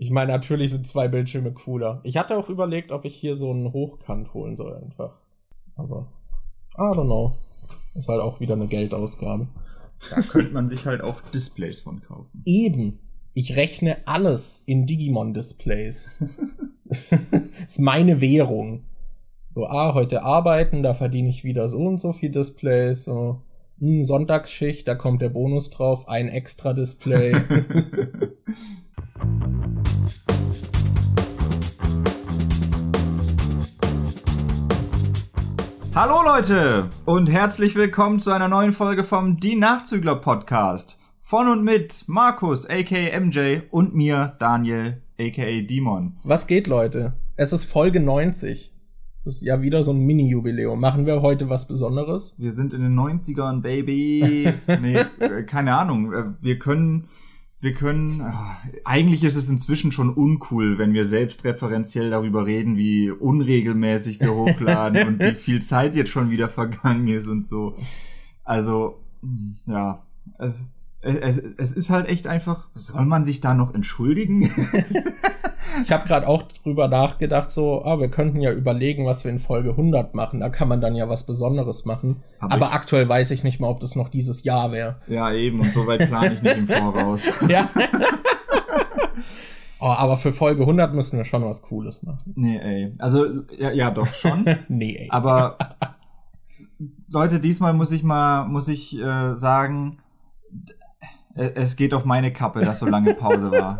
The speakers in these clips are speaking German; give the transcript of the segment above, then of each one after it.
Ich meine, natürlich sind zwei Bildschirme cooler. Ich hatte auch überlegt, ob ich hier so einen Hochkant holen soll einfach. Aber I don't know. Ist halt auch wieder eine Geldausgabe. Da könnte man sich halt auch Displays von kaufen. Eben. Ich rechne alles in Digimon-Displays. ist meine Währung. So, ah, heute arbeiten, da verdiene ich wieder so und so viel Displays. So, hm, Sonntagsschicht, da kommt der Bonus drauf, ein extra Display. Hallo Leute und herzlich willkommen zu einer neuen Folge vom Die Nachzügler Podcast. Von und mit Markus, aka MJ und mir, Daniel, aka Demon. Was geht, Leute? Es ist Folge 90. Das ist ja wieder so ein Mini-Jubiläum. Machen wir heute was Besonderes? Wir sind in den 90ern, Baby. nee, keine Ahnung. Wir können, wir können, ah, eigentlich ist es inzwischen schon uncool, wenn wir selbstreferenziell darüber reden, wie unregelmäßig wir hochladen und wie viel Zeit jetzt schon wieder vergangen ist und so. Also, ja, es, es, es ist halt echt einfach, soll man sich da noch entschuldigen? Ich habe gerade auch drüber nachgedacht, so, ah, wir könnten ja überlegen, was wir in Folge 100 machen. Da kann man dann ja was Besonderes machen. Aber Aber ich- aktuell weiß ich nicht mal, ob das noch dieses Jahr wäre. ja, eben, und so weit plane ich nicht im Voraus. Ja. oh, aber für Folge 100 müssen wir schon was Cooles machen. Nee, ey. Also, ja, ja doch schon. Nee, ey. Aber Leute, diesmal muss ich mal, muss ich äh, sagen, äh, es geht auf meine Kappe, dass so lange Pause war.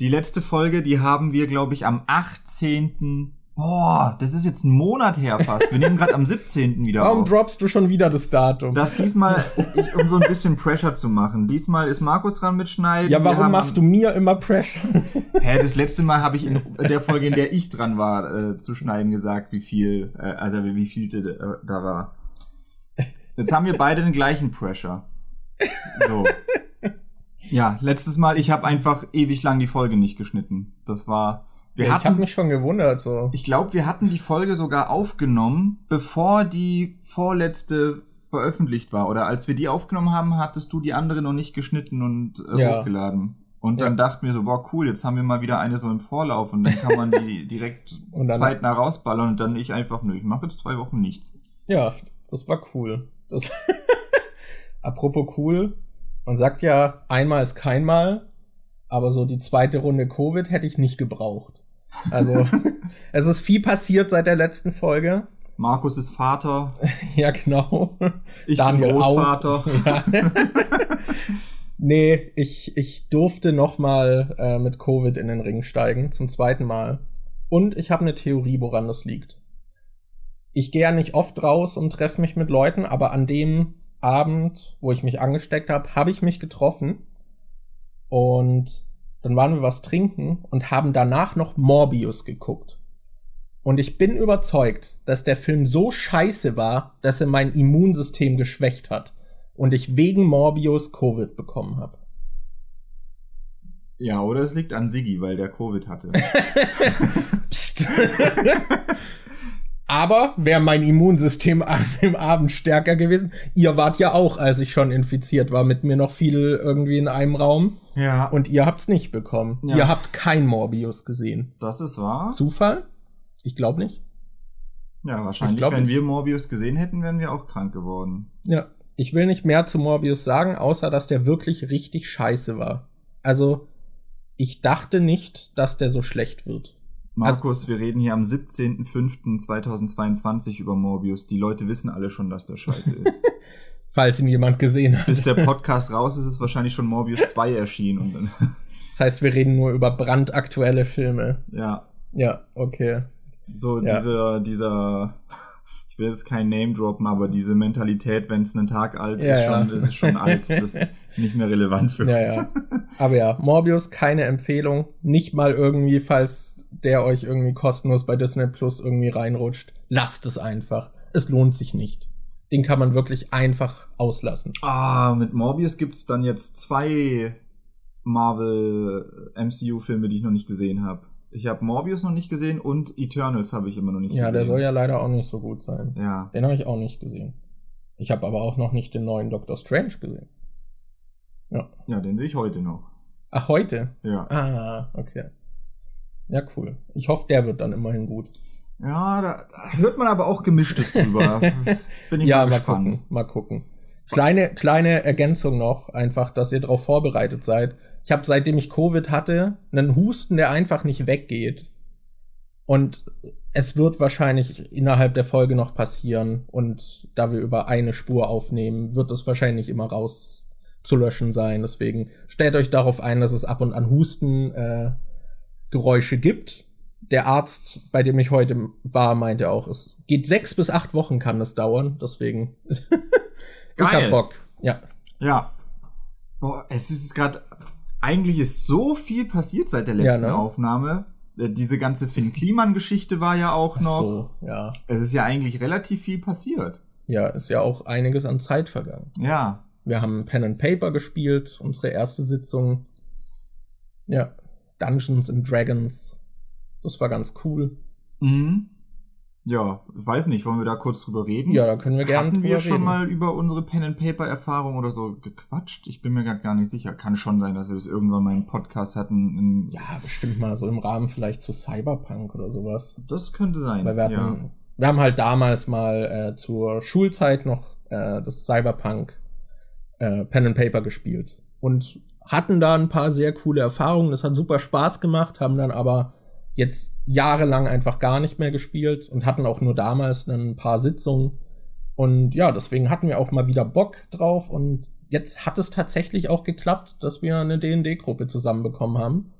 Die letzte Folge, die haben wir, glaube ich, am 18. Boah, das ist jetzt ein Monat her fast. Wir nehmen gerade am 17. wieder Warum auf. droppst du schon wieder das Datum? Das diesmal, ich, um so ein bisschen Pressure zu machen. Diesmal ist Markus dran mit Schneiden. ja, warum machst du mir immer Pressure? Hä, das letzte Mal habe ich in der Folge, in der ich dran war, äh, zu schneiden gesagt, wie viel, äh, also wie viel äh, da war. Jetzt haben wir beide den gleichen Pressure. So. Ja, letztes Mal, ich habe einfach ewig lang die Folge nicht geschnitten. Das war. Wir Ja, ich habe hatten, mich schon gewundert, so. ich glaube, wir hatten die Folge sogar aufgenommen, bevor die vorletzte veröffentlicht war. Oder als wir die aufgenommen haben, hattest du die andere noch nicht geschnitten und äh, Ja. hochgeladen. Und dann Ja. dachten wir so, boah, cool, jetzt haben wir mal wieder eine so im Vorlauf und dann kann man die direkt Und dann- zeitnah rausballern und dann ich einfach, nö, ich mache jetzt zwei Wochen nichts. Ja, das war cool. Das Apropos cool, man sagt ja, einmal ist kein Mal, aber so die zweite Runde Covid hätte ich nicht gebraucht. Also, es ist viel passiert seit der letzten Folge. Markus ist Vater, Ja, genau. ich Daniel bin Großvater. auch. Ja. nee, ich, ich durfte noch mal äh, mit Covid in den Ring steigen, zum zweiten Mal. Und ich habe eine Theorie, woran das liegt. Ich gehe ja nicht oft raus und treffe mich mit Leuten, aber an dem Abend, wo ich mich angesteckt habe, habe ich mich getroffen. Und dann waren wir was trinken und haben danach noch Morbius geguckt. Und ich bin überzeugt, dass der Film so scheiße war, dass er mein Immunsystem geschwächt hat und ich wegen Morbius Covid bekommen habe. Ja, oder es liegt an Siggi, weil der Covid hatte. Psst. Aber wäre mein Immunsystem an dem Abend stärker gewesen. Ihr wart ja auch, als ich schon infiziert war, mit mir noch viel irgendwie in einem Raum. ja, Und ihr habt's nicht bekommen. Ja. Ihr habt kein Morbius gesehen. das ist wahr. Zufall? Ich glaube nicht. Ja, wahrscheinlich, Ich glaub wenn wir Morbius gesehen hätten, wären wir auch krank geworden. Ja, ich will nicht mehr zu Morbius sagen, außer dass der wirklich richtig scheiße war. Also, ich dachte nicht, dass der so schlecht wird. Markus, wir reden hier am 17.05.2022 über Morbius. Die Leute wissen alle schon, dass das scheiße ist. Falls ihn jemand gesehen hat. Bis der Podcast raus ist, ist wahrscheinlich schon Morbius 2 erschienen. Und dann, Das heißt, wir reden nur über brandaktuelle Filme. ja, Ja, okay. so Ja. dieser, dieser, ich will jetzt kein Name droppen, aber diese Mentalität, wenn es einen Tag alt Ja, ist, ja. schon, ist schon alt. Das ist nicht mehr relevant für Ja, uns. Aber ja, Morbius, keine Empfehlung. Nicht mal irgendwie, falls der euch irgendwie kostenlos bei Disney Plus irgendwie reinrutscht. Lasst es einfach. Es lohnt sich nicht. Den kann man wirklich einfach auslassen. Ah, mit Morbius gibt's dann jetzt zwei Marvel MCU-Filme, die ich noch nicht gesehen habe. Ich habe Morbius noch nicht gesehen und Eternals habe ich immer noch nicht Ja, gesehen. der soll ja leider auch nicht so gut sein. Ja. Den habe ich auch nicht gesehen. Ich habe aber auch noch nicht den neuen Doctor Strange gesehen. Ja. Ja, den sehe ich heute noch. Ach, heute? Ja. Ah, okay. Ja, cool. Ich hoffe, der wird dann immerhin gut. Ja, da, da hört man aber auch Gemischtes drüber. Bin ich ja, mal gespannt. Gucken, mal gucken. Kleine, kleine Ergänzung noch, einfach, dass ihr darauf vorbereitet seid. Ich habe, seitdem ich Covid hatte, einen Husten, der einfach nicht weggeht. Und es wird wahrscheinlich innerhalb der Folge noch passieren. Und da wir über eine Spur aufnehmen, wird es wahrscheinlich immer raus zu löschen sein. Deswegen stellt euch darauf ein, dass es ab und an Husten äh, Geräusche gibt. Der Arzt, bei dem ich heute war, meinte auch, es geht sechs bis acht Wochen kann es dauern. Deswegen ich hab Bock. Ja. Ja. Boah, es ist gerade eigentlich ist so viel passiert seit der letzten ja, ne? Aufnahme. Äh, diese ganze Finn Kliman-Geschichte war ja auch noch. Ach so, ja. Es ist ja eigentlich relativ viel passiert. Ja, ist ja auch einiges an Zeit vergangen. Ja. Wir haben Pen and Paper gespielt, unsere erste Sitzung. Ja. Dungeons and Dragons. Das war ganz cool. Mhm. Ja, weiß nicht, wollen wir da kurz drüber reden? Ja, da können wir gerne drüber reden. Haben wir schon mal über unsere Pen and Paper Erfahrung oder so gequatscht? Ich bin mir gerade gar nicht sicher. Kann schon sein, dass wir das irgendwann mal im Podcast hatten. ja, bestimmt mal so im Rahmen vielleicht zu Cyberpunk oder sowas. Das könnte sein. Weil wir hatten, ja. wir haben halt damals mal äh, zur Schulzeit noch äh, das Cyberpunk äh, Pen and Paper gespielt und hatten da ein paar sehr coole Erfahrungen. Das hat super Spaß gemacht, haben dann aber jetzt jahrelang einfach gar nicht mehr gespielt und hatten auch nur damals ein paar Sitzungen. Und ja, deswegen hatten wir auch mal wieder Bock drauf und jetzt hat es tatsächlich auch geklappt, dass wir eine D&D-Gruppe zusammenbekommen haben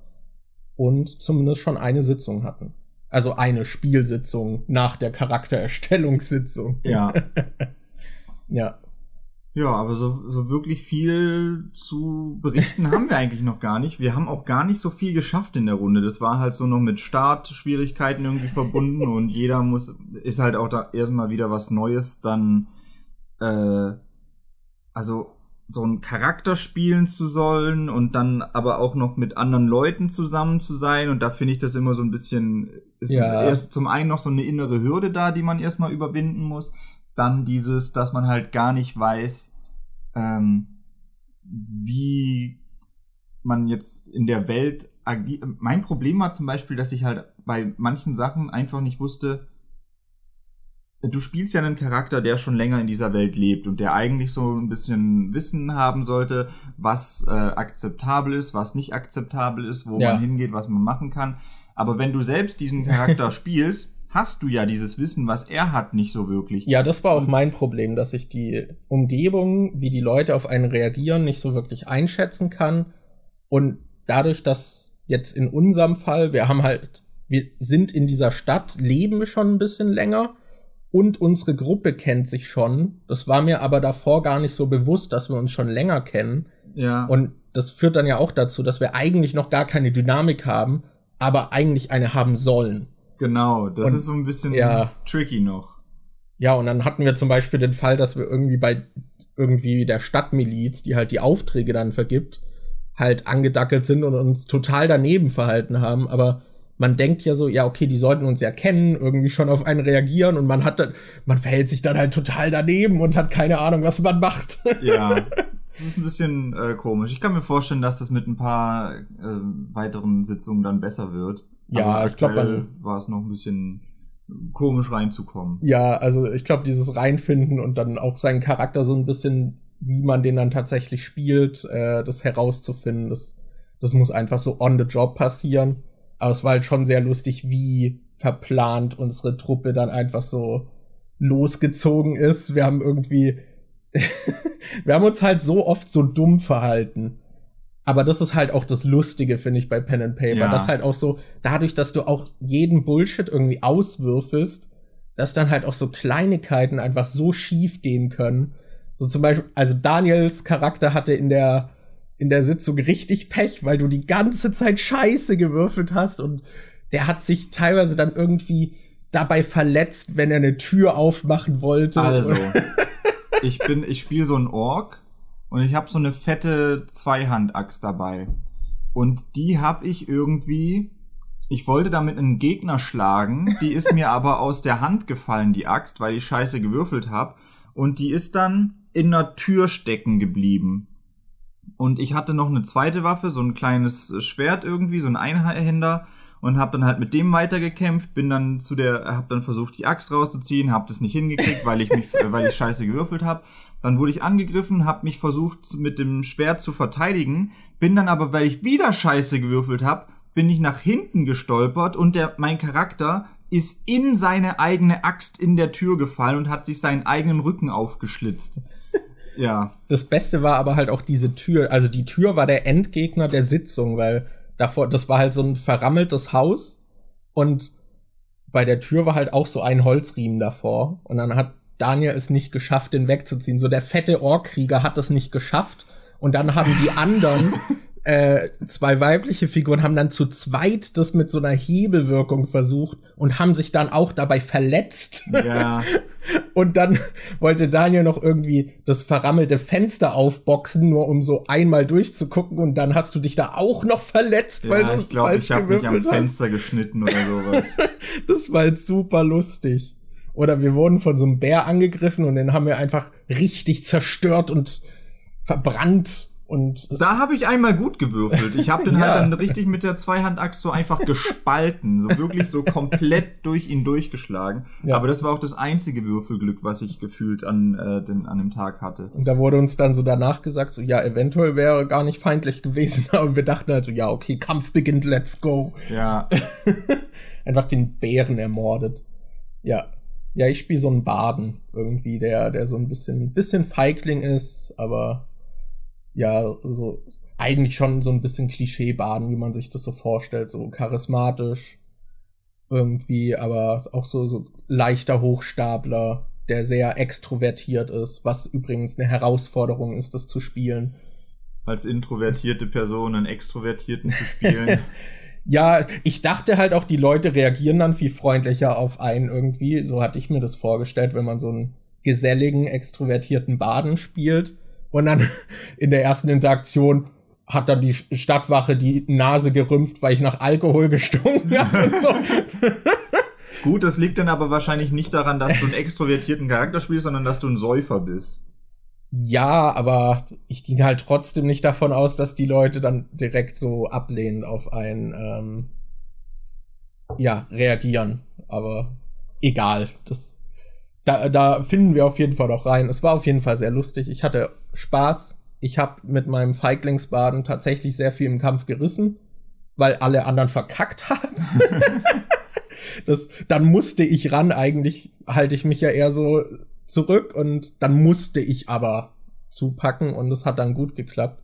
und zumindest schon eine Sitzung hatten. Also eine Spielsitzung nach der Charaktererstellungssitzung. Ja. ja. Ja, aber so, so wirklich viel zu berichten haben wir eigentlich noch gar nicht. Wir haben auch gar nicht so viel geschafft in der Runde. Das war halt so noch mit Startschwierigkeiten irgendwie verbunden und jeder muss, ist halt auch da erstmal wieder was Neues, dann, äh, also so einen Charakter spielen zu sollen und dann aber auch noch mit anderen Leuten zusammen zu sein. Und da finde ich das immer so ein bisschen, ist ja. erst zum einen noch so eine innere Hürde da, die man erstmal überwinden muss dann dieses, dass man halt gar nicht weiß, ähm, wie man jetzt in der Welt agiert. Mein Problem war zum Beispiel, dass ich halt bei manchen Sachen einfach nicht wusste, du spielst ja einen Charakter, der schon länger in dieser Welt lebt und der eigentlich so ein bisschen Wissen haben sollte, was äh, akzeptabel ist, was nicht akzeptabel ist, wo ja. man hingeht, was man machen kann. Aber wenn du selbst diesen Charakter spielst, hast du ja dieses Wissen, was er hat, nicht so wirklich. Ja, das war auch mein Problem, dass ich die Umgebung, wie die Leute auf einen reagieren, nicht so wirklich einschätzen kann. Und dadurch, dass jetzt in unserem Fall, wir haben halt, wir sind in dieser Stadt, leben schon ein bisschen länger und unsere Gruppe kennt sich schon. Das war mir aber davor gar nicht so bewusst, dass wir uns schon länger kennen. Ja. Und das führt dann ja auch dazu, dass wir eigentlich noch gar keine Dynamik haben, aber eigentlich eine haben sollen. Genau, das und, ist so ein bisschen ja, tricky noch. Ja, und dann hatten wir zum Beispiel den Fall, dass wir irgendwie bei irgendwie der Stadtmiliz, die halt die Aufträge dann vergibt, halt angedackelt sind und uns total daneben verhalten haben, aber man denkt ja so, ja, okay, die sollten uns ja kennen, irgendwie schon auf einen reagieren und man hat dann, man verhält sich dann halt total daneben und hat keine Ahnung, was man macht. Ja, das ist ein bisschen äh, komisch. Ich kann mir vorstellen, dass das mit ein paar äh, weiteren Sitzungen dann besser wird. Ja, ich glaube, war es noch ein bisschen komisch reinzukommen. Ja, also ich glaube, dieses Reinfinden und dann auch seinen Charakter so ein bisschen, wie man den dann tatsächlich spielt, äh, das herauszufinden, das, das muss einfach so on the job passieren. Aber es war halt schon sehr lustig, wie verplant unsere Truppe dann einfach so losgezogen ist. Wir haben irgendwie, wir haben uns halt so oft so dumm verhalten. Aber das ist halt auch das Lustige, finde ich, bei Pen and Paper. Ja. Das halt auch so, dadurch, dass du auch jeden Bullshit irgendwie auswürfelst, dass dann halt auch so Kleinigkeiten einfach so schief gehen können. So zum Beispiel, also Daniels Charakter hatte in der, in der Sitzung richtig Pech, weil du die ganze Zeit Scheiße gewürfelt hast und der hat sich teilweise dann irgendwie dabei verletzt, wenn er eine Tür aufmachen wollte. Also, ich bin, ich spiele so ein Ork und ich habe so eine fette Zweihandaxt dabei. Und die habe ich irgendwie. Ich wollte damit einen Gegner schlagen, die ist mir aber aus der Hand gefallen, die Axt, weil ich scheiße gewürfelt habe. Und die ist dann in einer Tür stecken geblieben. Und ich hatte noch eine zweite Waffe, so ein kleines Schwert irgendwie, so ein Einhänder. Und habe dann halt mit dem weitergekämpft, bin dann zu der, habe dann versucht die Axt rauszuziehen, habe das nicht hingekriegt, weil ich mich, weil ich scheiße gewürfelt habe. Dann wurde ich angegriffen, habe mich versucht mit dem Schwert zu verteidigen, bin dann aber, weil ich wieder scheiße gewürfelt habe, bin ich nach hinten gestolpert und der mein Charakter ist in seine eigene Axt in der Tür gefallen und hat sich seinen eigenen Rücken aufgeschlitzt. Ja. Das Beste war aber halt auch diese Tür. Also die Tür war der Endgegner der Sitzung, weil davor, das war halt so ein verrammeltes Haus und bei der Tür war halt auch so ein Holzriemen davor. Und dann hat Daniel es nicht geschafft, den wegzuziehen. So der fette Ohrkrieger hat es nicht geschafft. Und dann haben die anderen äh, zwei weibliche Figuren haben dann zu zweit das mit so einer Hebelwirkung versucht und haben sich dann auch dabei verletzt. Ja. und dann wollte Daniel noch irgendwie das verrammelte Fenster aufboxen, nur um so einmal durchzugucken und dann hast du dich da auch noch verletzt, ja, weil du ich glaube, ich habe mich am hast. Fenster geschnitten oder sowas. das war jetzt super lustig. Oder wir wurden von so einem Bär angegriffen und den haben wir einfach richtig zerstört und verbrannt und da habe ich einmal gut gewürfelt. Ich habe den halt ja. halt dann richtig mit der Zweihandaxt so einfach gespalten, so wirklich so komplett durch ihn durchgeschlagen. Ja. Aber das war auch das einzige Würfelglück, was ich gefühlt an, äh, den, an dem Tag hatte. Und da wurde uns dann so danach gesagt, so ja, eventuell wäre gar nicht feindlich gewesen, aber wir dachten halt so, ja, okay, Kampf beginnt, let's go. Ja. einfach den Bären ermordet. Ja. Ja, ich spiele so einen Baden irgendwie, der, der so ein bisschen, bisschen Feigling ist, aber ja, so eigentlich schon so ein bisschen Klischee-Baden, wie man sich das so vorstellt, so charismatisch irgendwie, aber auch so, so leichter Hochstapler, der sehr extrovertiert ist, was übrigens eine Herausforderung ist, das zu spielen. Als introvertierte Person einen Extrovertierten zu spielen. ja, ich dachte halt auch, die Leute reagieren dann viel freundlicher auf einen irgendwie. So hatte ich mir das vorgestellt, wenn man so einen geselligen, extrovertierten Baden spielt. Und dann in der ersten Interaktion hat dann die Stadtwache die Nase gerümpft, weil ich nach Alkohol gestunken habe und so. Gut, das liegt dann aber wahrscheinlich nicht daran, dass du einen extrovertierten Charakter spielst, sondern dass du ein Säufer bist. Ja, aber ich ging halt trotzdem nicht davon aus, dass die Leute dann direkt so ablehnend auf einen ähm, ja reagieren. Aber egal, das da, da finden wir auf jeden Fall noch rein. Es war auf jeden Fall sehr lustig. Ich hatte Spaß. Ich habe mit meinem Feiglingsbaden tatsächlich sehr viel im Kampf gerissen, weil alle anderen verkackt haben. das, dann musste ich ran. Eigentlich halte ich mich ja eher so zurück und dann musste ich aber zupacken und es hat dann gut geklappt.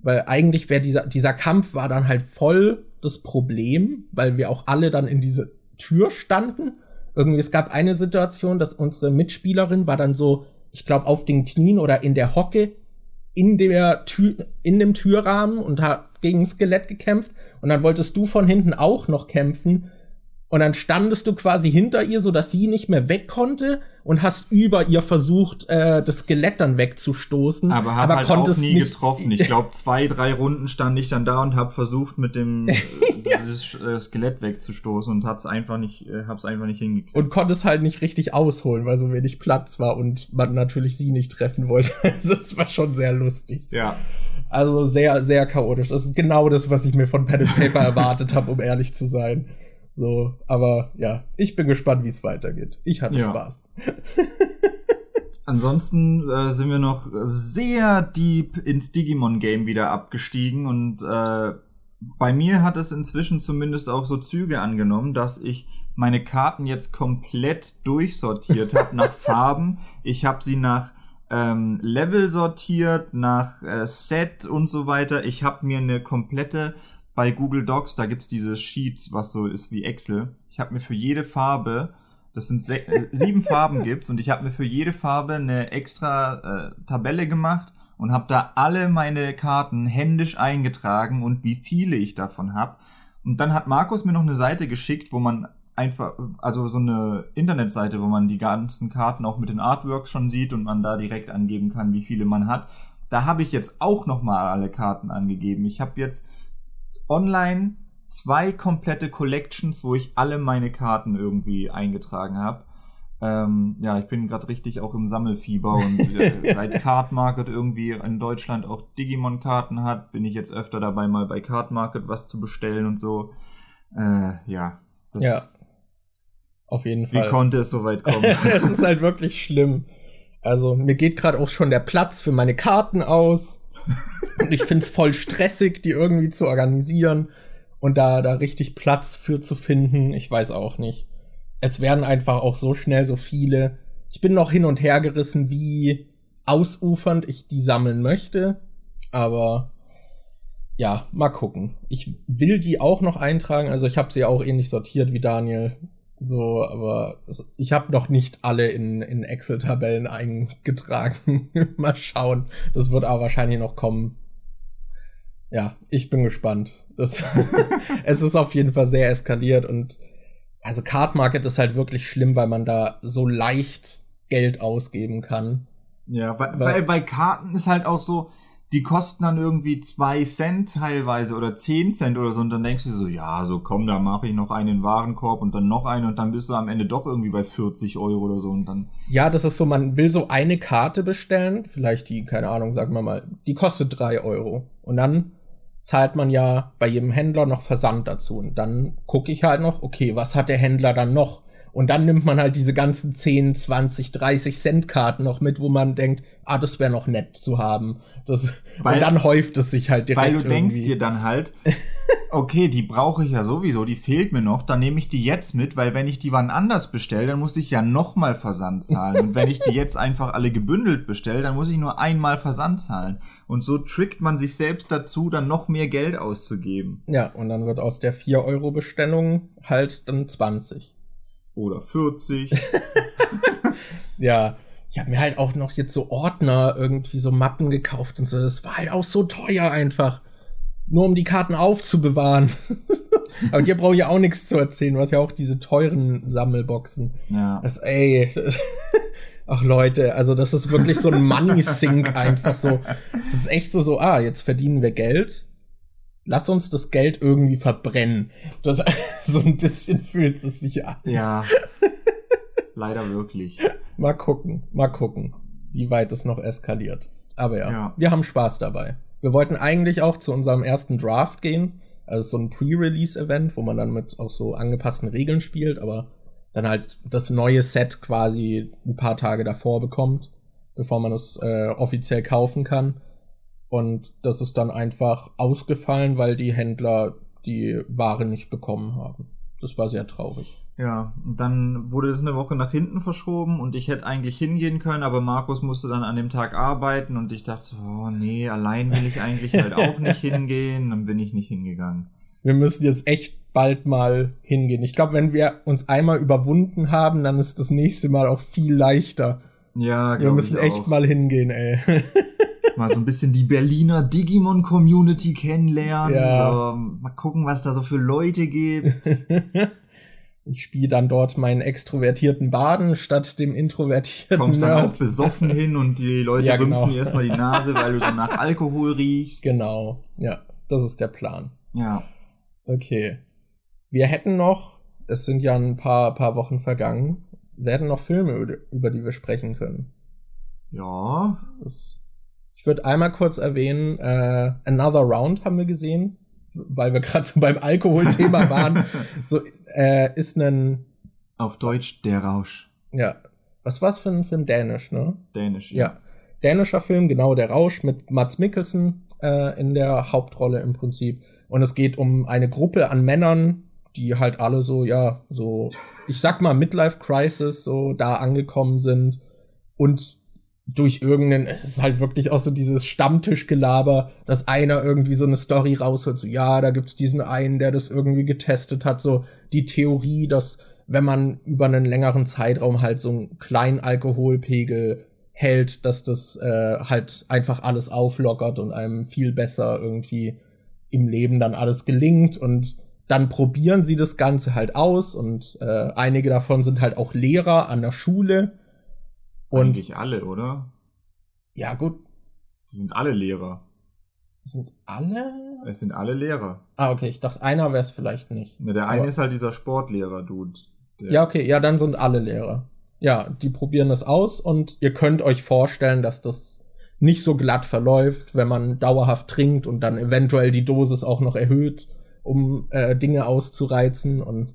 Weil eigentlich wäre dieser, dieser Kampf war dann halt voll das Problem, weil wir auch alle dann in diese Tür standen irgendwie, es gab eine Situation, dass unsere Mitspielerin war dann so, ich glaube, auf den Knien oder in der Hocke in der Tür, in dem Türrahmen und hat gegen ein Skelett gekämpft. Und dann wolltest du von hinten auch noch kämpfen. Und dann standest du quasi hinter ihr, so dass sie nicht mehr weg konnte und hast über ihr versucht, äh, das Skelett dann wegzustoßen. Aber hab aber halt konntest auch nie nicht getroffen. Ich glaube, zwei, drei Runden stand ich dann da und habe versucht, mit dem äh, dieses äh, Skelett wegzustoßen und hab's einfach nicht, äh, hab's einfach nicht hingekriegt. Und konntest halt nicht richtig ausholen, weil so wenig Platz war und man natürlich sie nicht treffen wollte. also es war schon sehr lustig. Ja. Also sehr, sehr chaotisch. Das ist genau das, was ich mir von Pen and Paper erwartet habe, um ehrlich zu sein. So, aber ja, ich bin gespannt, wie es weitergeht. Ich hatte ja. Spaß. Ansonsten äh, sind wir noch sehr deep ins Digimon-Game wieder abgestiegen und äh, bei mir hat es inzwischen zumindest auch so Züge angenommen, dass ich meine Karten jetzt komplett durchsortiert habe nach Farben. Ich habe sie nach ähm, Level sortiert, nach äh, Set und so weiter. Ich habe mir eine komplette bei Google Docs, da gibt's diese Sheets, was so ist wie Excel. Ich habe mir für jede Farbe, das sind äh, sieben Farben gibt's und ich habe mir für jede Farbe eine extra äh, Tabelle gemacht und habe da alle meine Karten händisch eingetragen und wie viele ich davon habe. Und dann hat Markus mir noch eine Seite geschickt, wo man einfach, also so eine Internetseite, wo man die ganzen Karten auch mit den Artworks schon sieht und man da direkt angeben kann, wie viele man hat. Da habe ich jetzt auch nochmal alle Karten angegeben. Ich habe jetzt online zwei komplette Collections, wo ich alle meine Karten irgendwie eingetragen habe. Ähm, ja, ich bin gerade richtig auch im Sammelfieber und äh, seit Card Market irgendwie in Deutschland auch Digimon-Karten hat, bin ich jetzt öfter dabei, mal bei Card Market was zu bestellen und so. Äh, ja. Das ja. Auf jeden Fall. Wie konnte es so weit kommen? es ist halt wirklich schlimm. Also, mir geht gerade auch schon der Platz für meine Karten aus. Und ich find's voll stressig, die irgendwie zu organisieren und da, da richtig Platz für zu finden. Ich weiß auch nicht. Es werden einfach auch so schnell so viele. Ich bin noch hin und her gerissen, wie ausufernd ich die sammeln möchte. Aber ja, mal gucken. Ich will die auch noch eintragen. Also ich habe sie auch ähnlich sortiert wie Daniel. So, aber ich habe noch nicht alle in, in Excel-Tabellen eingetragen. mal schauen. Das wird aber wahrscheinlich noch kommen ja, ich bin gespannt. Das, es ist auf jeden Fall sehr eskaliert und also Card Market ist halt wirklich schlimm, weil man da so leicht Geld ausgeben kann. Ja, weil, weil bei Karten ist halt auch so, die kosten dann irgendwie zwei Cent teilweise oder zehn Cent oder so und dann denkst du so, ja, so komm, da mache ich noch einen Warenkorb und dann noch einen und dann bist du am Ende doch irgendwie bei 40 Euro oder so und dann. Ja, das ist so, man will so eine Karte bestellen, vielleicht die, keine Ahnung, sagen wir mal, die kostet drei Euro und dann zahlt man ja bei jedem Händler noch Versand dazu. Und dann gucke ich halt noch, okay, was hat der Händler dann noch? Und dann nimmt man halt diese ganzen 10, 20, 30 Cent Karten noch mit, wo man denkt, ah, das wäre noch nett zu haben. Das, weil, und dann häuft es sich halt direkt. Weil du irgendwie. denkst dir dann halt, okay, die brauche ich ja sowieso, die fehlt mir noch, dann nehme ich die jetzt mit, weil wenn ich die wann anders bestelle, dann muss ich ja nochmal Versand zahlen. Und wenn ich die jetzt einfach alle gebündelt bestelle, dann muss ich nur einmal Versand zahlen. Und so trickt man sich selbst dazu, dann noch mehr Geld auszugeben. Ja, und dann wird aus der 4-Euro-Bestellung halt dann 20 oder 40. ja, ich habe mir halt auch noch jetzt so Ordner, irgendwie so Mappen gekauft und so. Das war halt auch so teuer einfach. Nur um die Karten aufzubewahren. Aber dir brauche ich ja auch nichts zu erzählen. Du hast ja auch diese teuren Sammelboxen. Ja. Das, ey. Ach Leute, also das ist wirklich so ein Money Sink einfach so. Das ist echt so so, ah, jetzt verdienen wir Geld lass uns das Geld irgendwie verbrennen. Das, so ein bisschen fühlt es sich an. Ja. Leider wirklich. Mal gucken, mal gucken, wie weit es noch eskaliert. Aber ja, ja, wir haben Spaß dabei. Wir wollten eigentlich auch zu unserem ersten Draft gehen. Also so ein Pre-Release-Event, wo man dann mit auch so angepassten Regeln spielt, aber dann halt das neue Set quasi ein paar Tage davor bekommt, bevor man es äh, offiziell kaufen kann. Und das ist dann einfach ausgefallen, weil die Händler die Ware nicht bekommen haben. Das war sehr traurig. Ja, und dann wurde das eine Woche nach hinten verschoben und ich hätte eigentlich hingehen können, aber Markus musste dann an dem Tag arbeiten und ich dachte so, oh nee, allein will ich eigentlich halt auch nicht hingehen, dann bin ich nicht hingegangen. Wir müssen jetzt echt bald mal hingehen. Ich glaube, wenn wir uns einmal überwunden haben, dann ist das nächste Mal auch viel leichter. Ja, Wir müssen echt mal hingehen, ey. mal so ein bisschen die Berliner Digimon-Community kennenlernen. Ja. So, mal gucken, was da so für Leute gibt. Ich spiele dann dort meinen extrovertierten Baden statt dem introvertierten Kommst dann auch besoffen hin und die Leute ja, genau. rümpfen dir erstmal die Nase, weil du so nach Alkohol riechst. Genau, ja, das ist der Plan. Ja. Okay. Wir hätten noch, es sind ja ein paar, paar Wochen vergangen, werden noch Filme, über die wir sprechen können. Ja. Das ich würde einmal kurz erwähnen, äh, Another Round haben wir gesehen, weil wir gerade so beim Alkoholthema waren. so äh, ist ein auf Deutsch der Rausch. Ja. Was war's für ein Film? Dänisch, ne? Dänisch. Ja. ja. Dänischer Film, genau der Rausch mit Mats Mikkelsen äh, in der Hauptrolle im Prinzip. Und es geht um eine Gruppe an Männern, die halt alle so, ja, so, ich sag mal Midlife Crisis, so da angekommen sind und durch irgendeinen, es ist halt wirklich auch so dieses Stammtischgelaber, dass einer irgendwie so eine Story rausholt, so ja, da gibt's diesen einen, der das irgendwie getestet hat, so die Theorie, dass wenn man über einen längeren Zeitraum halt so einen kleinen Alkoholpegel hält, dass das äh, halt einfach alles auflockert und einem viel besser irgendwie im Leben dann alles gelingt und dann probieren sie das Ganze halt aus und äh, einige davon sind halt auch Lehrer an der Schule und Eigentlich alle, oder? Ja, gut. Die sind alle Lehrer. Sind alle? Es sind alle Lehrer. Ah, okay. Ich dachte, einer wäre es vielleicht nicht. Ne, der eine ist halt dieser Sportlehrer-Dude. Ja, okay. Ja, dann sind alle Lehrer. Ja, die probieren das aus und ihr könnt euch vorstellen, dass das nicht so glatt verläuft, wenn man dauerhaft trinkt und dann eventuell die Dosis auch noch erhöht um äh, Dinge auszureizen. Und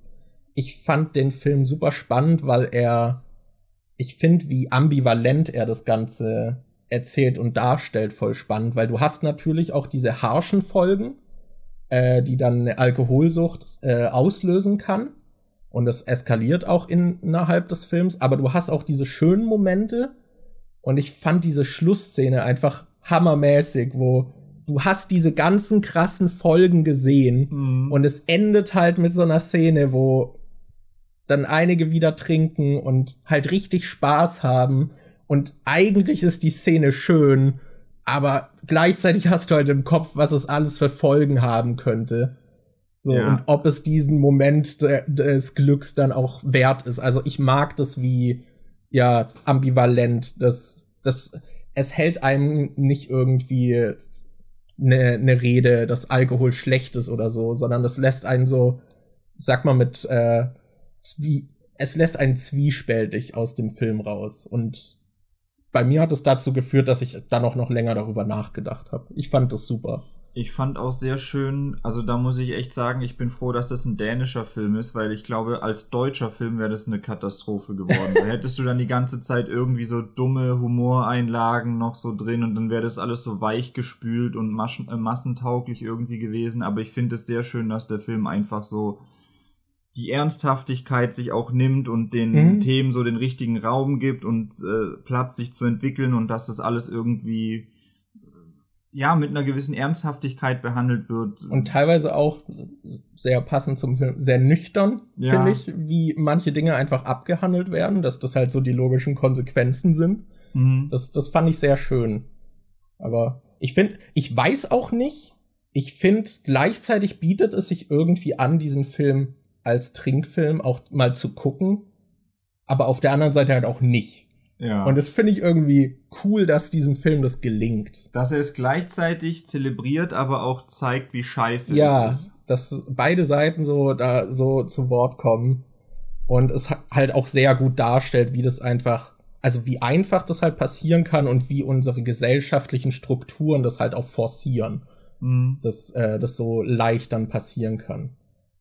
ich fand den Film super spannend, weil er, ich finde, wie ambivalent er das Ganze erzählt und darstellt, voll spannend, weil du hast natürlich auch diese harschen Folgen, äh, die dann eine Alkoholsucht äh, auslösen kann. Und das eskaliert auch in, innerhalb des Films, aber du hast auch diese schönen Momente. Und ich fand diese Schlussszene einfach hammermäßig, wo du hast diese ganzen krassen Folgen gesehen mhm. und es endet halt mit so einer Szene, wo dann einige wieder trinken und halt richtig Spaß haben und eigentlich ist die Szene schön, aber gleichzeitig hast du halt im Kopf, was es alles für Folgen haben könnte. So, ja. und ob es diesen Moment des Glücks dann auch wert ist. Also ich mag das wie, ja, ambivalent, das, das, es hält einem nicht irgendwie eine, eine Rede, dass Alkohol schlecht ist oder so, sondern das lässt einen so, sag mal mit, äh, Zwie es lässt einen zwiespältig aus dem Film raus. Und bei mir hat es dazu geführt, dass ich dann auch noch länger darüber nachgedacht habe. Ich fand das super. Ich fand auch sehr schön, also da muss ich echt sagen, ich bin froh, dass das ein dänischer Film ist, weil ich glaube, als deutscher Film wäre das eine Katastrophe geworden. da hättest du dann die ganze Zeit irgendwie so dumme Humoreinlagen noch so drin und dann wäre das alles so weich gespült und maschen, äh, massentauglich irgendwie gewesen. Aber ich finde es sehr schön, dass der Film einfach so die Ernsthaftigkeit sich auch nimmt und den mhm. Themen so den richtigen Raum gibt und äh, Platz sich zu entwickeln und dass das alles irgendwie ja, mit einer gewissen Ernsthaftigkeit behandelt wird. Und teilweise auch sehr passend zum Film, sehr nüchtern, ja. finde ich, wie manche Dinge einfach abgehandelt werden, dass das halt so die logischen Konsequenzen sind. Mhm. Das, das fand ich sehr schön. Aber ich finde, ich weiß auch nicht, ich finde, gleichzeitig bietet es sich irgendwie an, diesen Film als Trinkfilm auch mal zu gucken, aber auf der anderen Seite halt auch nicht. Ja. Und das finde ich irgendwie cool, dass diesem Film das gelingt. Dass er es gleichzeitig zelebriert, aber auch zeigt, wie scheiße ja, es ist. Dass beide Seiten so da so zu Wort kommen und es halt auch sehr gut darstellt, wie das einfach, also wie einfach das halt passieren kann und wie unsere gesellschaftlichen Strukturen das halt auch forcieren. Mhm. Dass äh, das so leicht dann passieren kann.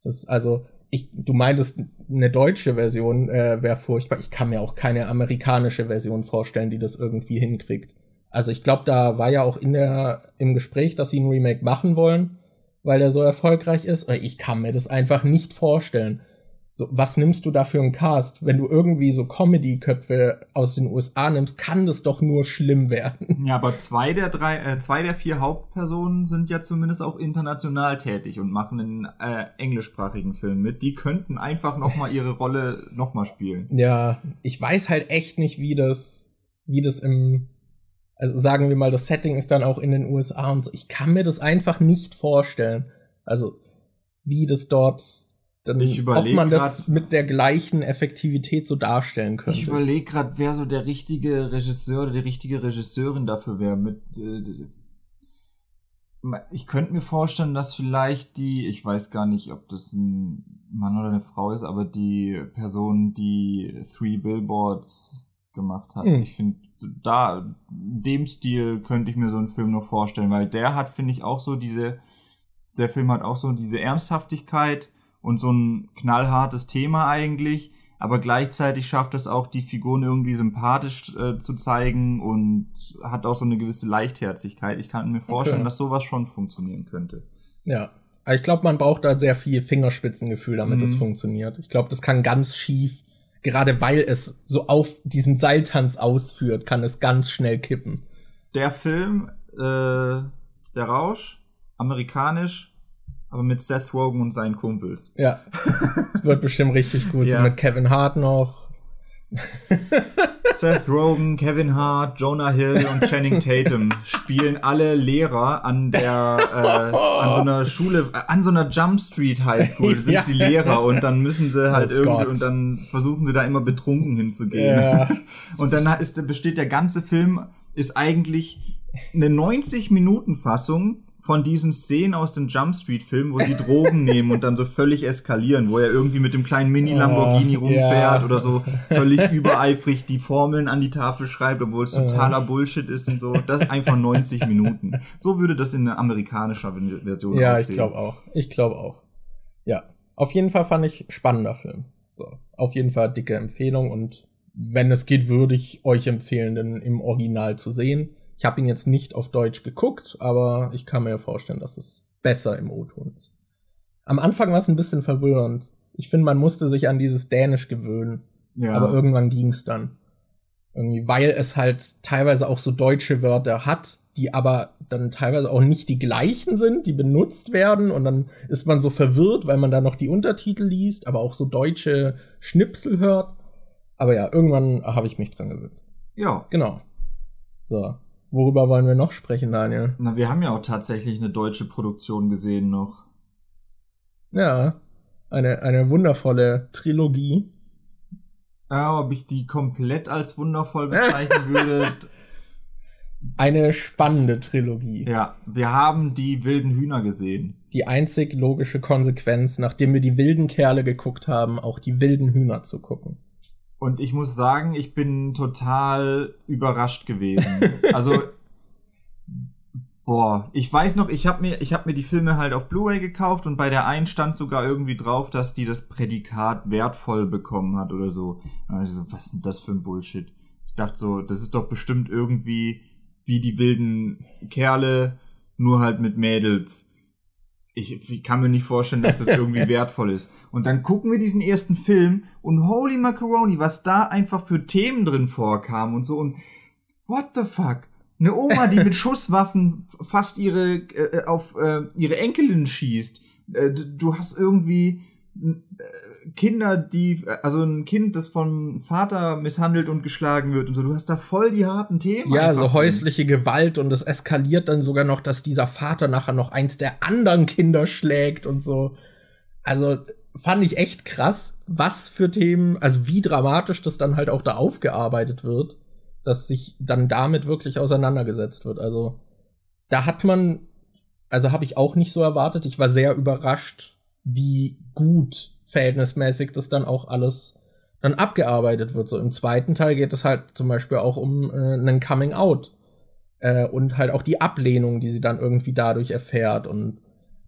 Das also ich, du meintest, eine deutsche Version äh, wäre furchtbar. Ich kann mir auch keine amerikanische Version vorstellen, die das irgendwie hinkriegt. Also ich glaube, da war ja auch in der im Gespräch, dass sie ein Remake machen wollen, weil er so erfolgreich ist. Ich kann mir das einfach nicht vorstellen. So, was nimmst du da für einen Cast? Wenn du irgendwie so Comedy-Köpfe aus den USA nimmst, kann das doch nur schlimm werden. Ja, aber zwei der drei, äh, zwei der vier Hauptpersonen sind ja zumindest auch international tätig und machen einen äh, englischsprachigen Film mit. Die könnten einfach noch mal ihre Rolle noch mal spielen. Ja, ich weiß halt echt nicht, wie das, wie das im, also sagen wir mal, das Setting ist dann auch in den USA und so. Ich kann mir das einfach nicht vorstellen. Also, wie das dort dann, ob man das mit der gleichen Effektivität so darstellen könnte. Ich überlege gerade, wer so der richtige Regisseur oder die richtige Regisseurin dafür wäre. Mit, äh, ich könnte mir vorstellen, dass vielleicht die, ich weiß gar nicht, ob das ein Mann oder eine Frau ist, aber die Person, die Three Billboards gemacht hat. Mhm. Ich finde, da, in dem Stil könnte ich mir so einen Film nur vorstellen, weil der hat, finde ich, auch so diese, der Film hat auch so diese Ernsthaftigkeit, und so ein knallhartes Thema eigentlich, aber gleichzeitig schafft es auch, die Figuren irgendwie sympathisch äh, zu zeigen und hat auch so eine gewisse Leichtherzigkeit. Ich kann mir vorstellen, okay. dass sowas schon funktionieren könnte. Ja. ich glaube, man braucht da sehr viel Fingerspitzengefühl, damit es mhm. funktioniert. Ich glaube, das kann ganz schief, gerade weil es so auf diesen Seiltanz ausführt, kann es ganz schnell kippen. Der Film, äh, Der Rausch, amerikanisch, aber mit Seth Rogen und seinen Kumpels. Ja. Es wird bestimmt richtig gut. ja. So mit Kevin Hart noch. Seth Rogen, Kevin Hart, Jonah Hill und Channing Tatum spielen alle Lehrer an der äh, an so einer Schule, äh, an so einer Jump Street High School sind ja. sie Lehrer und dann müssen sie halt oh irgendwie Gott. und dann versuchen sie da immer betrunken hinzugehen. Ja. Und dann ist, besteht der ganze Film ist eigentlich eine 90 Minuten Fassung von diesen Szenen aus den Jump Street Filmen, wo sie Drogen nehmen und dann so völlig eskalieren, wo er irgendwie mit dem kleinen Mini Lamborghini Oh, rumfährt ja. oder so völlig übereifrig die Formeln an die Tafel schreibt, obwohl es totaler Bullshit ist und so. Das einfach 90 Minuten. So würde das in einer amerikanischer Version Ja, aussehen. ich glaube auch. Ich glaube auch. Ja. Auf jeden Fall fand ich spannender Film. So. Auf jeden Fall dicke Empfehlung und wenn es geht, würde ich euch empfehlen, den im Original zu sehen. Ich habe ihn jetzt nicht auf Deutsch geguckt, aber ich kann mir vorstellen, dass es besser im O-Ton ist. Am Anfang war es ein bisschen verwirrend. Ich finde, man musste sich an dieses Dänisch gewöhnen, Ja. aber irgendwann ging's dann. Irgendwie, weil es halt teilweise auch so deutsche Wörter hat, die aber dann teilweise auch nicht die gleichen sind, die benutzt werden und dann ist man so verwirrt, weil man da noch die Untertitel liest, aber auch so deutsche Schnipsel hört. Aber ja, irgendwann habe ich mich dran gewöhnt. ja. Genau. So. Worüber wollen wir noch sprechen, Daniel? Na, wir haben ja auch tatsächlich eine deutsche Produktion gesehen noch. Ja. Eine, eine wundervolle Trilogie. Ja, ob ich die komplett als wundervoll bezeichnen würde. Eine spannende Trilogie. Ja, wir haben die wilden Hühner gesehen. Die einzig logische Konsequenz, nachdem wir die wilden Kerle geguckt haben, auch die wilden Hühner zu gucken. Und ich muss sagen, ich bin total überrascht gewesen. Also, boah, ich weiß noch, ich habe mir, ich habe mir die Filme halt auf Blu-ray gekauft und bei der einen stand sogar irgendwie drauf, dass die das Prädikat wertvoll bekommen hat oder so. Also, was ist denn das für ein Bullshit? Ich dachte so, das ist doch bestimmt irgendwie wie die wilden Kerle, nur halt mit Mädels. Ich, ich kann mir nicht vorstellen, dass das irgendwie wertvoll ist. Und dann gucken wir diesen ersten Film und holy macaroni, was da einfach für Themen drin vorkamen und so und what the fuck? Eine Oma, die mit Schusswaffen fast ihre äh, auf äh, ihre Enkelin schießt. Äh, du hast irgendwie Kinder, die also ein Kind, das vom Vater misshandelt und geschlagen wird und so. Du hast da voll die harten Themen. Ja, so drin. häusliche Gewalt und es eskaliert dann sogar noch, dass dieser Vater nachher noch eins der anderen Kinder schlägt und so. Also fand ich echt krass, was für Themen, also wie dramatisch das dann halt auch da aufgearbeitet wird, dass sich dann damit wirklich auseinandergesetzt wird. Also da hat man, also habe ich auch nicht so erwartet. Ich war sehr überrascht, wie gut verhältnismäßig das dann auch alles dann abgearbeitet wird. So im zweiten Teil geht es halt zum Beispiel auch um äh, einen Coming Out äh, und halt auch die Ablehnung, die sie dann irgendwie dadurch erfährt. Und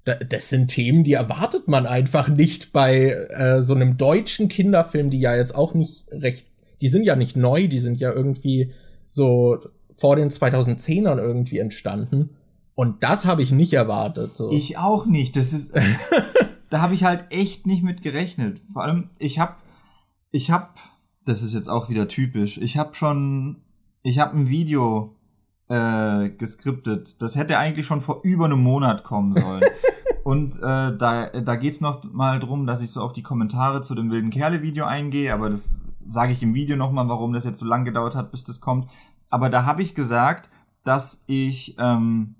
da, das sind Themen, die erwartet man einfach nicht bei äh, so einem deutschen Kinderfilm, die ja jetzt auch nicht recht, die sind ja nicht neu, die sind ja irgendwie so vor den 2010ern irgendwie entstanden. Und das habe ich nicht erwartet. So. Ich auch nicht. Das ist, da habe ich halt echt nicht mit gerechnet. Vor allem, ich habe, ich habe, das ist jetzt auch wieder typisch. Ich habe schon, ich habe ein Video äh, geskriptet. Das hätte eigentlich schon vor über einem Monat kommen sollen. Und äh, da, da geht's noch mal drum, dass ich so auf die Kommentare zu dem wilden Kerle-Video eingehe, aber das sage ich im Video noch mal, warum das jetzt so lang gedauert hat, bis das kommt. Aber da habe ich gesagt, dass ich ähm,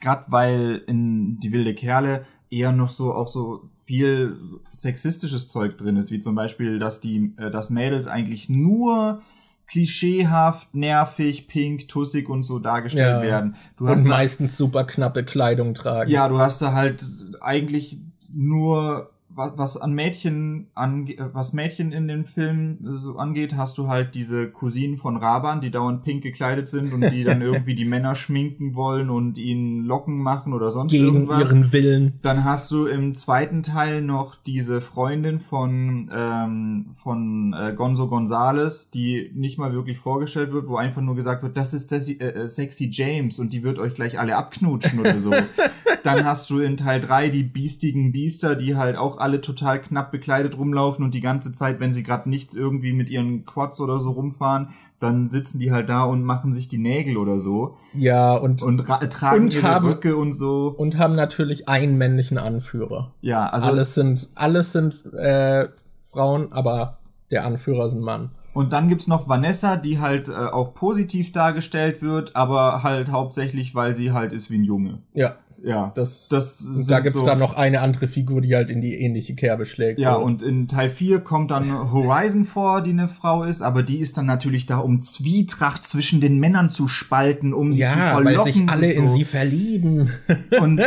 gerade weil in die wilde Kerle eher noch so auch so viel sexistisches Zeug drin ist, wie zum Beispiel, dass die, äh, dass Mädels eigentlich nur klischeehaft, nervig, pink, tussig und so dargestellt Ja. werden. Du und hast da, meistens super knappe Kleidung tragen. ja, du hast da halt eigentlich nur was, an Mädchen ange was Mädchen in dem Film äh, so angeht, hast du halt diese Cousinen von Raban, die dauernd pink gekleidet sind und die dann irgendwie die Männer schminken wollen und ihnen Locken machen oder sonst gegen irgendwas. ihren Willen. Dann hast du im zweiten Teil noch diese Freundin von, ähm, von äh, Gonzo Gonzales, die nicht mal wirklich vorgestellt wird, wo einfach nur gesagt wird, das ist Sexy, äh, äh, Sexy James und die wird euch gleich alle abknutschen oder so. Dann hast du in Teil 3 die biestigen Biester, die halt auch alle total knapp bekleidet rumlaufen und die ganze Zeit, wenn sie gerade nicht irgendwie mit ihren Quads oder so rumfahren, dann sitzen die halt da und machen sich die Nägel oder so Ja, und, und, und ra- tragen Und ihre haben- Röcke und so. haben natürlich einen männlichen Anführer. Ja, also alles sind, alles sind äh, Frauen, aber der Anführer ist ein Mann. Und dann gibt's noch Vanessa, die halt äh, auch positiv dargestellt wird, aber halt hauptsächlich, weil sie halt ist wie ein Junge. Ja. Ja. Das, Das da gibt's so- dann noch eine andere Figur, die halt in die ähnliche Kerbe schlägt. Ja, so. und in Teil 4 kommt dann Horizon vor, die eine Frau ist, aber die ist dann natürlich da, um Zwietracht zwischen den Männern zu spalten, um sie zu ja, verlocken. weil sich alle so. in sie verlieben. Und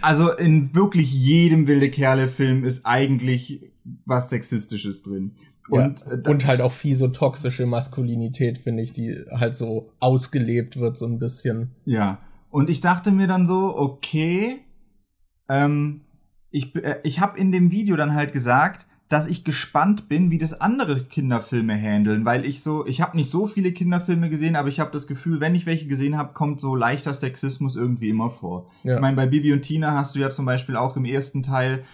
also in wirklich jedem wilde Kerle-Film ist eigentlich was Sexistisches drin. Und ja. äh, und halt auch viel so toxische Maskulinität, finde ich, die halt so ausgelebt wird, so ein bisschen. Ja, und ich dachte mir dann so, okay, ähm, ich, äh, ich habe in dem Video dann halt gesagt, dass ich gespannt bin, wie das andere Kinderfilme handeln, weil ich so, ich habe nicht so viele Kinderfilme gesehen, aber ich habe das Gefühl, wenn ich welche gesehen habe, kommt so leichter Sexismus irgendwie immer vor. Ja. Ich meine, bei Bibi und Tina hast du ja zum Beispiel auch im ersten Teil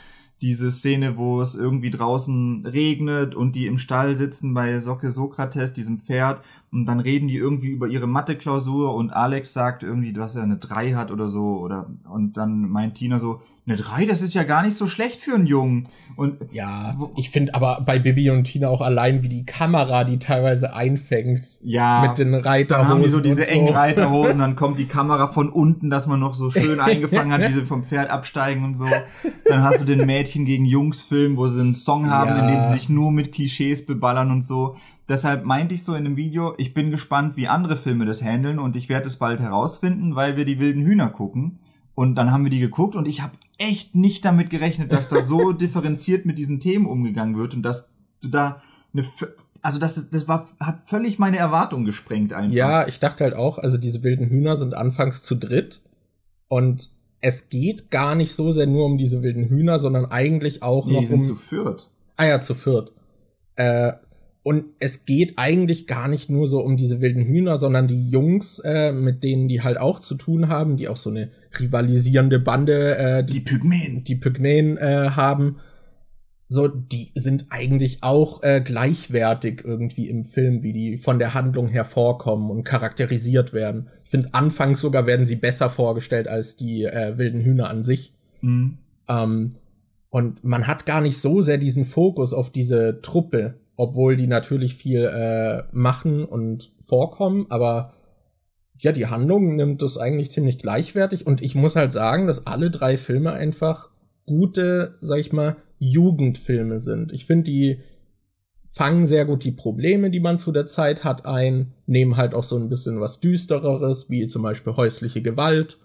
diese Szene, wo es irgendwie draußen regnet und die im Stall sitzen bei Socke Sokrates, diesem Pferd, und dann reden die irgendwie über ihre Mathe-Klausur und Alex sagt irgendwie, dass er eine 3 hat oder so, oder, und dann meint Tina so, eine 3, das ist ja gar nicht so schlecht für einen Jungen. Und Ja, ich finde aber bei Bibi und Tina auch allein, wie die Kamera die teilweise einfängt. ja, mit den Reiterhosen. dann haben die so diese und engen Reiterhosen, dann kommt die Kamera von unten, dass man noch so schön eingefangen hat, wie sie vom Pferd absteigen und so. Dann hast du den Mädchen gegen Jungs Film, wo sie einen Song haben, Ja. in dem sie sich nur mit Klischees beballern und so. Deshalb meinte ich so in dem Video, ich bin gespannt, wie andere Filme das handeln und ich werde es bald herausfinden, weil wir die wilden Hühner gucken. Und dann haben wir die geguckt und ich habe echt nicht damit gerechnet, dass da so differenziert mit diesen Themen umgegangen wird und dass du da eine, also das, das war, hat völlig meine Erwartung gesprengt einfach. Ja, ich dachte halt auch, also diese wilden Hühner sind anfangs zu dritt und es geht gar nicht so sehr nur um diese wilden Hühner, sondern eigentlich auch Nee, noch die sind um zu viert. Ah ja, zu viert. Äh, und es geht eigentlich gar nicht nur so um diese wilden Hühner, sondern die Jungs, äh, mit denen die halt auch zu tun haben, die auch so eine rivalisierende Bande, äh, Die die, Pygmäen. die Pygmäen äh, haben, so, die sind eigentlich auch äh, gleichwertig irgendwie im Film, wie die von der Handlung her vorkommen und charakterisiert werden. Ich finde, anfangs sogar werden sie besser vorgestellt als die äh, wilden Hühner an sich. Mhm. Ähm, und man hat gar nicht so sehr diesen Fokus auf diese Truppe, obwohl die natürlich viel äh, machen und vorkommen, aber ja, die Handlung nimmt das eigentlich ziemlich gleichwertig und ich muss halt sagen, dass alle drei Filme einfach gute, sag ich mal, Jugendfilme sind. Ich finde, die fangen sehr gut die Probleme, die man zu der Zeit hat, ein, nehmen halt auch so ein bisschen was Düstereres, wie zum Beispiel häusliche Gewalt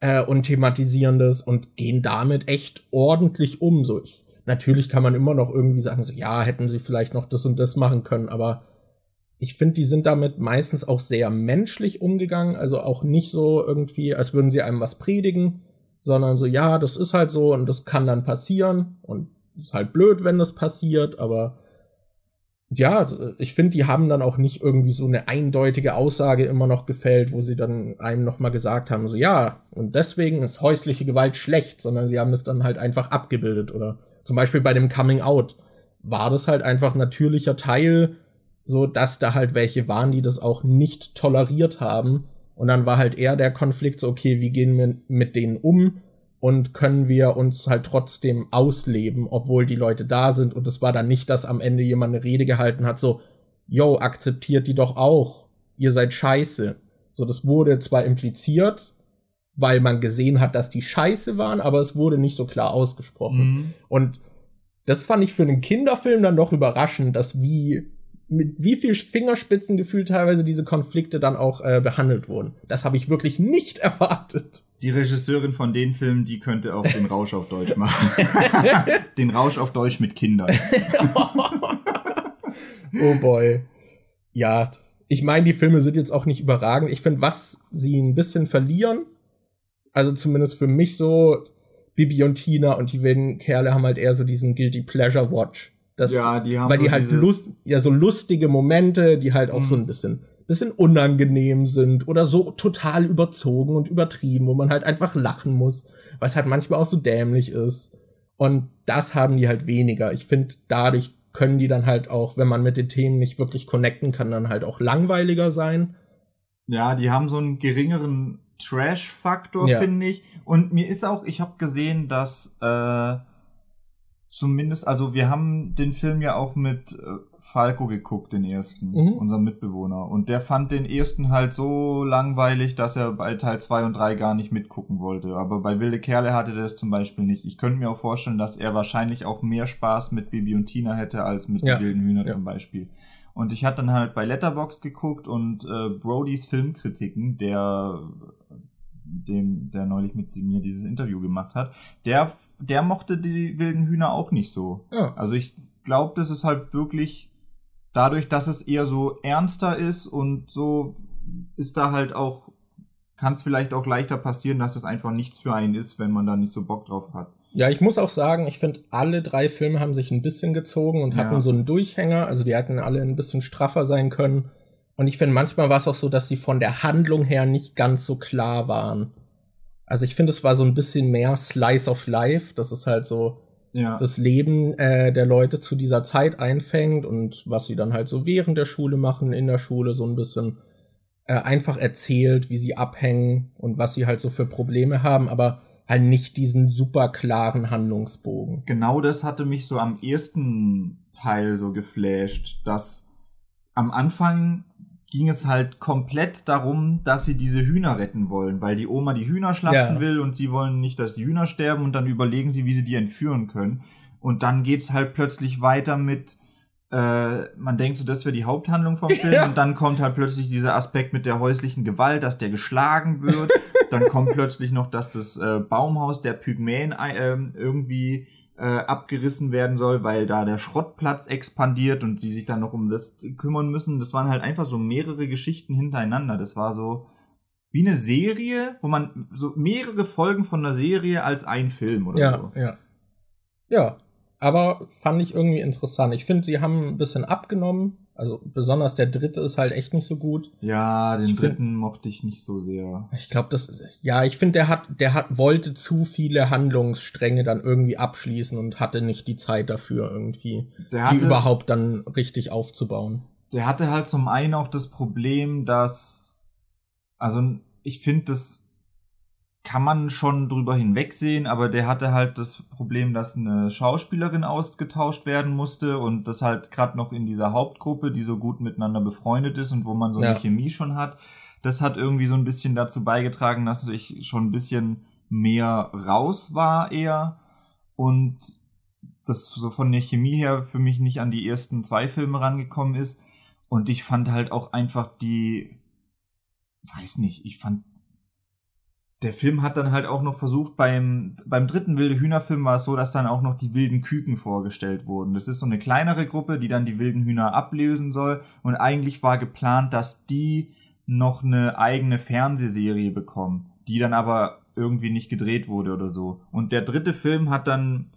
äh, und thematisieren das und gehen damit echt ordentlich um. So, ich, natürlich kann man immer noch irgendwie sagen, so, ja, hätten sie vielleicht noch das und das machen können, aber ich finde, die sind damit meistens auch sehr menschlich umgegangen, also auch nicht so irgendwie, als würden sie einem was predigen, sondern so, ja, das ist halt so und das kann dann passieren und ist halt blöd, wenn das passiert, aber ja, ich finde, die haben dann auch nicht irgendwie so eine eindeutige Aussage immer noch gefällt, wo sie dann einem noch mal gesagt haben, so ja, und deswegen ist häusliche Gewalt schlecht, sondern sie haben es dann halt einfach abgebildet oder zum Beispiel bei dem Coming Out war das halt einfach natürlicher Teil, so dass da halt welche waren, die das auch nicht toleriert haben und dann war halt eher der Konflikt so, okay, wie gehen wir mit denen um und können wir uns halt trotzdem ausleben, obwohl die Leute da sind. Und es war dann nicht, dass am Ende jemand eine Rede gehalten hat, so, yo, akzeptiert die doch auch. Ihr seid scheiße. So, das wurde zwar impliziert, weil man gesehen hat, dass die scheiße waren, aber es wurde nicht so klar ausgesprochen. Mhm. Und das fand ich für einen Kinderfilm dann doch überraschend, dass wie mit wie viel Fingerspitzengefühl teilweise diese Konflikte dann auch äh, behandelt wurden. Das habe ich wirklich nicht erwartet. Die Regisseurin von den Filmen, die könnte auch den Rausch auf Deutsch machen. den Rausch auf Deutsch mit Kindern. Oh boy. Ja, ich meine, die Filme sind jetzt auch nicht überragend. Ich finde, was sie ein bisschen verlieren, also zumindest für mich so, Bibi und Tina und die wilden Kerle haben halt eher so diesen Guilty Pleasure Watch. Das, Ja, die haben weil die halt lust, ja so lustige Momente, die halt auch Mhm. so ein bisschen bisschen unangenehm sind oder so total überzogen und übertrieben, wo man halt einfach lachen muss, was halt manchmal auch so dämlich ist. Und das haben die halt weniger. Ich finde, dadurch können die dann halt auch, wenn man mit den Themen nicht wirklich connecten kann, dann halt auch langweiliger sein. Ja, die haben so einen geringeren Trash-Faktor, Ja. finde ich. Und mir ist auch, ich habe gesehen, dass äh, zumindest, also wir haben den Film ja auch mit äh, Falco geguckt, den ersten, mhm. unserem Mitbewohner. Und der fand den ersten halt so langweilig, dass er bei Teil 2 und 3 gar nicht mitgucken wollte. Aber bei Wilde Kerle hatte der das zum Beispiel nicht. Ich könnte mir auch vorstellen, dass er wahrscheinlich auch mehr Spaß mit Bibi und Tina hätte als mit ja. Wilden Hühner ja. zum Beispiel. Und ich hatte dann halt bei Letterbox geguckt und äh, Brodys Filmkritiken, der dem, der neulich mit mir dieses Interview gemacht hat, der, der mochte die wilden Hühner auch nicht so. Ja. Also ich glaube, das ist halt wirklich dadurch, dass es eher so ernster ist und so ist da halt auch, kann es vielleicht auch leichter passieren, dass es einfach nichts für einen ist, wenn man da nicht so Bock drauf hat. Ja, ich muss auch sagen, ich finde, alle drei Filme haben sich ein bisschen gezogen und hatten ja. so einen Durchhänger. Also die hätten alle ein bisschen straffer sein können. Und ich finde, manchmal war es auch so, dass sie von der Handlung her nicht ganz so klar waren. Also ich finde, es war so ein bisschen mehr Slice of Life. Das ist halt so ja. das Leben äh, der Leute zu dieser Zeit einfängt und was sie dann halt so während der Schule machen, in der Schule so ein bisschen äh, einfach erzählt, wie sie abhängen und was sie halt so für Probleme haben, aber halt nicht diesen super klaren Handlungsbogen. Genau das hatte mich so am ersten Teil so geflasht, dass am Anfang ging es halt komplett darum, dass sie diese Hühner retten wollen, weil die Oma die Hühner schlachten ja. will und sie wollen nicht, dass die Hühner sterben und dann überlegen sie, wie sie die entführen können. Und dann geht's halt plötzlich weiter mit, äh, man denkt so, das wäre die Haupthandlung vom Film ja. und dann kommt halt plötzlich dieser Aspekt mit der häuslichen Gewalt, dass der geschlagen wird. dann kommt plötzlich noch, dass das äh, Baumhaus der Pygmäen äh, irgendwie äh, abgerissen werden soll, weil da der Schrottplatz expandiert und die sich dann noch um das kümmern müssen. Das waren halt einfach so mehrere Geschichten hintereinander. Das war so wie eine Serie, wo man so mehrere Folgen von einer Serie als ein Film oder ja, so. Ja, ja. Aber fand ich irgendwie interessant. Ich finde, sie haben ein bisschen abgenommen also besonders der dritte ist halt echt nicht so gut. Ja, den ich dritten find, mochte ich nicht so sehr. Ich glaube, das ja, ich finde, der hat der hat wollte zu viele Handlungsstränge dann irgendwie abschließen und hatte nicht die Zeit dafür irgendwie, hatte, die überhaupt dann richtig aufzubauen. Der hatte halt zum einen auch das Problem, dass also ich finde das kann man schon drüber hinwegsehen, aber der hatte halt das Problem, dass eine Schauspielerin ausgetauscht werden musste und das halt gerade noch in dieser Hauptgruppe, die so gut miteinander befreundet ist und wo man so ja. eine Chemie schon hat, das hat irgendwie so ein bisschen dazu beigetragen, dass ich schon ein bisschen mehr raus war eher und das so von der Chemie her für mich nicht an die ersten zwei Filme rangekommen ist und ich fand halt auch einfach die weiß nicht, ich fand der Film hat dann halt auch noch versucht, beim, beim dritten Wilde Hühner-Film war es so, dass dann auch noch die wilden Küken vorgestellt wurden. Das ist so eine kleinere Gruppe, die dann die wilden Hühner ablösen soll. Und eigentlich war geplant, dass die noch eine eigene Fernsehserie bekommen, die dann aber irgendwie nicht gedreht wurde oder so. Und der dritte Film hat dann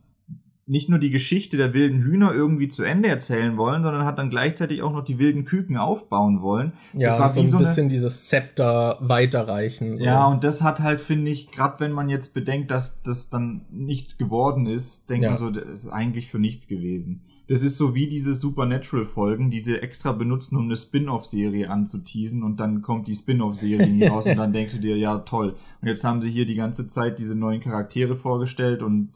nicht nur die Geschichte der wilden Hühner irgendwie zu Ende erzählen wollen, sondern hat dann gleichzeitig auch noch die wilden Küken aufbauen wollen. Ja, das war so ein so bisschen dieses Zepter weiterreichen. So. Ja, und das hat halt, finde ich, gerade wenn man jetzt bedenkt, dass das dann nichts geworden ist, denkt ja. man so, das ist eigentlich für nichts gewesen. Das ist so wie diese Supernatural-Folgen, die sie extra benutzen, um eine Spin-off-Serie anzuteasen und dann kommt die Spin-off-Serie nie raus und dann denkst du dir, ja toll. Und jetzt haben sie hier die ganze Zeit diese neuen Charaktere vorgestellt und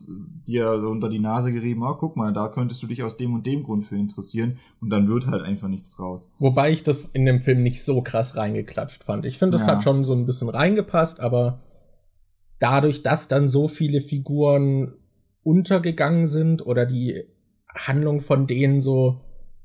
dir so unter die Nase gerieben, oh, guck mal, da könntest du dich aus dem und dem Grund für interessieren und dann wird halt einfach nichts draus. Wobei ich das in dem Film nicht so krass reingeklatscht fand. Ich finde, das ja. hat schon so ein bisschen reingepasst, aber dadurch, dass dann so viele Figuren untergegangen sind oder die Handlung von denen so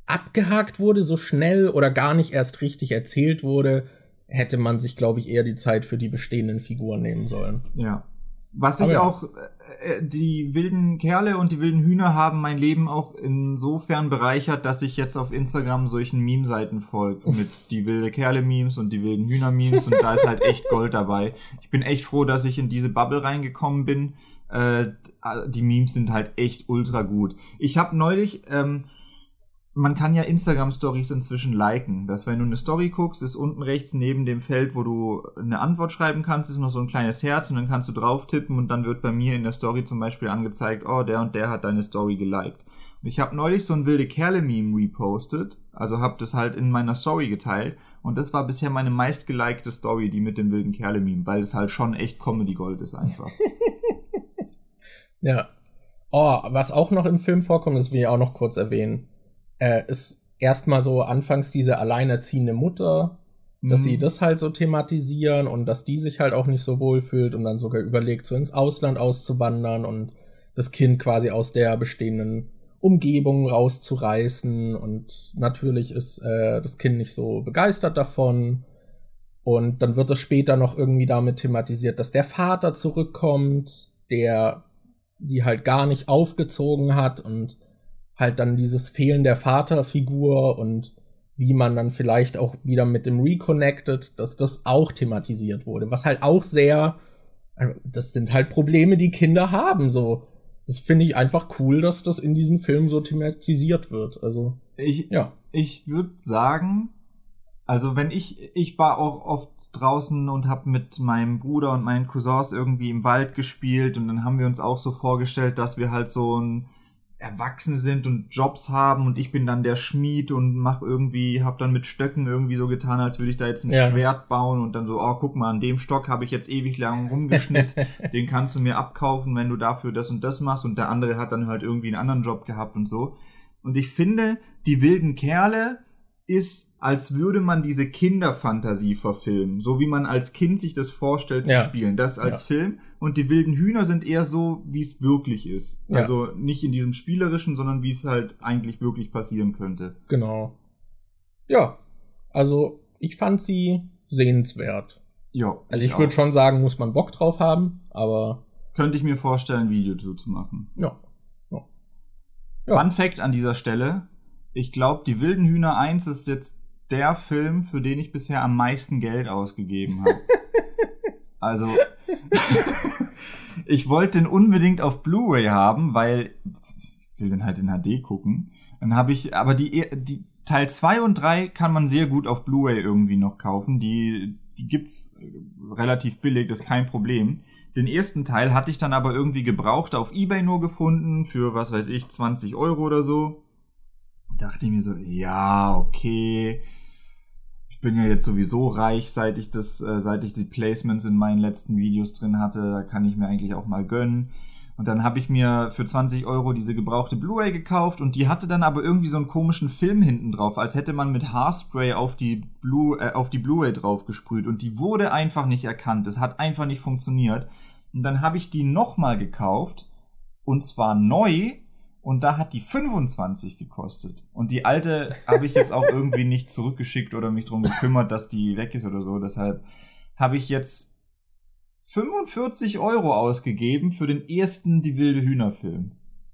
abgehakt wurde, so schnell oder gar nicht erst richtig erzählt wurde, hätte man sich, glaube ich, eher die Zeit für die bestehenden Figuren nehmen sollen. Ja. Was ich ja. auch, äh, die wilden Kerle und die wilden Hühner haben mein Leben auch insofern bereichert, dass ich jetzt auf Instagram solchen Meme-Seiten folge mit die wilde Kerle-Memes und die wilden Hühner-Memes und da ist halt echt Gold dabei. Ich bin echt froh, dass ich in diese Bubble reingekommen bin äh, die Memes sind halt echt ultra gut. Ich habe neulich, ähm, man kann ja Instagram Stories inzwischen liken. Dass wenn du eine Story guckst, ist unten rechts neben dem Feld, wo du eine Antwort schreiben kannst, ist noch so ein kleines Herz und dann kannst du drauf tippen und dann wird bei mir in der Story zum Beispiel angezeigt, oh, der und der hat deine Story geliked. Ich habe neulich so ein wilde Kerle-Meme repostet, also habe das halt in meiner Story geteilt und das war bisher meine meistgelikte Story, die mit dem wilden Kerle-Meme, weil es halt schon echt Comedy-Gold ist einfach. Ja. Oh, was auch noch im Film vorkommt, das will ich auch noch kurz erwähnen, äh, ist erstmal so anfangs diese alleinerziehende Mutter, dass sie Mhm. das halt so thematisieren und dass die sich halt auch nicht so wohl fühlt und dann sogar überlegt, so ins Ausland auszuwandern und das Kind quasi aus der bestehenden Umgebung rauszureißen und natürlich ist äh, das Kind nicht so begeistert davon und dann wird es später noch irgendwie damit thematisiert, dass der Vater zurückkommt, der sie halt gar nicht aufgezogen hat und halt dann dieses Fehlen der Vaterfigur und wie man dann vielleicht auch wieder mit dem Reconnected, dass das auch thematisiert wurde, was halt auch sehr, äh, das sind halt Probleme, die Kinder haben, so. Das finde ich einfach cool, dass das in diesem Film so thematisiert wird. Also, Ich, ja. ich würde sagen, also wenn ich, ich war auch oft draußen und habe mit meinem Bruder und meinen Cousins irgendwie im Wald gespielt und dann haben wir uns auch so vorgestellt, dass wir halt so ein Erwachsene sind und Jobs haben und ich bin dann der Schmied und mach irgendwie, hab dann mit Stöcken irgendwie so getan, als würde ich da jetzt ein Ja. Schwert bauen und dann so, oh guck mal, an dem Stock habe ich jetzt ewig lang rumgeschnitzt, den kannst du mir abkaufen, wenn du dafür das und das machst und der andere hat dann halt irgendwie einen anderen Job gehabt und so. Und ich finde, die wilden Kerle ist, als würde man diese Kinderfantasie verfilmen, so wie man als Kind sich das vorstellt zu Ja. spielen, das als Ja. Film. Und die wilden Hühner sind eher so, wie es wirklich ist. Ja. Also nicht in diesem spielerischen, sondern wie es halt eigentlich wirklich passieren könnte. Genau. Ja, also ich fand sie sehenswert. Ja. Also ich würde schon sagen, muss man Bock drauf haben, aber Könnte ich mir vorstellen, ein Video zu machen. ja. ja. Ja. Fun Fact an dieser Stelle. Ich glaube, die wilden Hühner 1 ist jetzt der Film, für den ich bisher am meisten Geld ausgegeben habe. also, ich wollte den unbedingt auf Blu-ray haben, weil ich will den halt in HD gucken. Dann habe ich, aber die, die Teil 2 und 3 kann man sehr gut auf Blu-ray irgendwie noch kaufen. Die, die gibt's relativ billig, das ist kein Problem. Den ersten Teil hatte ich dann aber irgendwie gebraucht auf Ebay nur gefunden für, was weiß ich, 20 Euro oder so. Dachte ich mir so, ja, okay. Ich bin ja jetzt sowieso reich, seit ich das, äh, seit ich die Placements in meinen letzten Videos drin hatte. Da kann ich mir eigentlich auch mal gönnen. Und dann habe ich mir für 20 Euro diese gebrauchte Blu-ray gekauft und die hatte dann aber irgendwie so einen komischen Film hinten drauf, als hätte man mit Haarspray auf die Blu äh, auf die Blu-ray drauf gesprüht und die wurde einfach nicht erkannt. Das hat einfach nicht funktioniert. Und dann habe ich die nochmal gekauft und zwar neu und da hat die 25 gekostet. Und die alte habe ich jetzt auch irgendwie nicht zurückgeschickt oder mich drum gekümmert, dass die weg ist oder so. Deshalb habe ich jetzt 45 Euro ausgegeben für den ersten Die wilde Hühner-Film.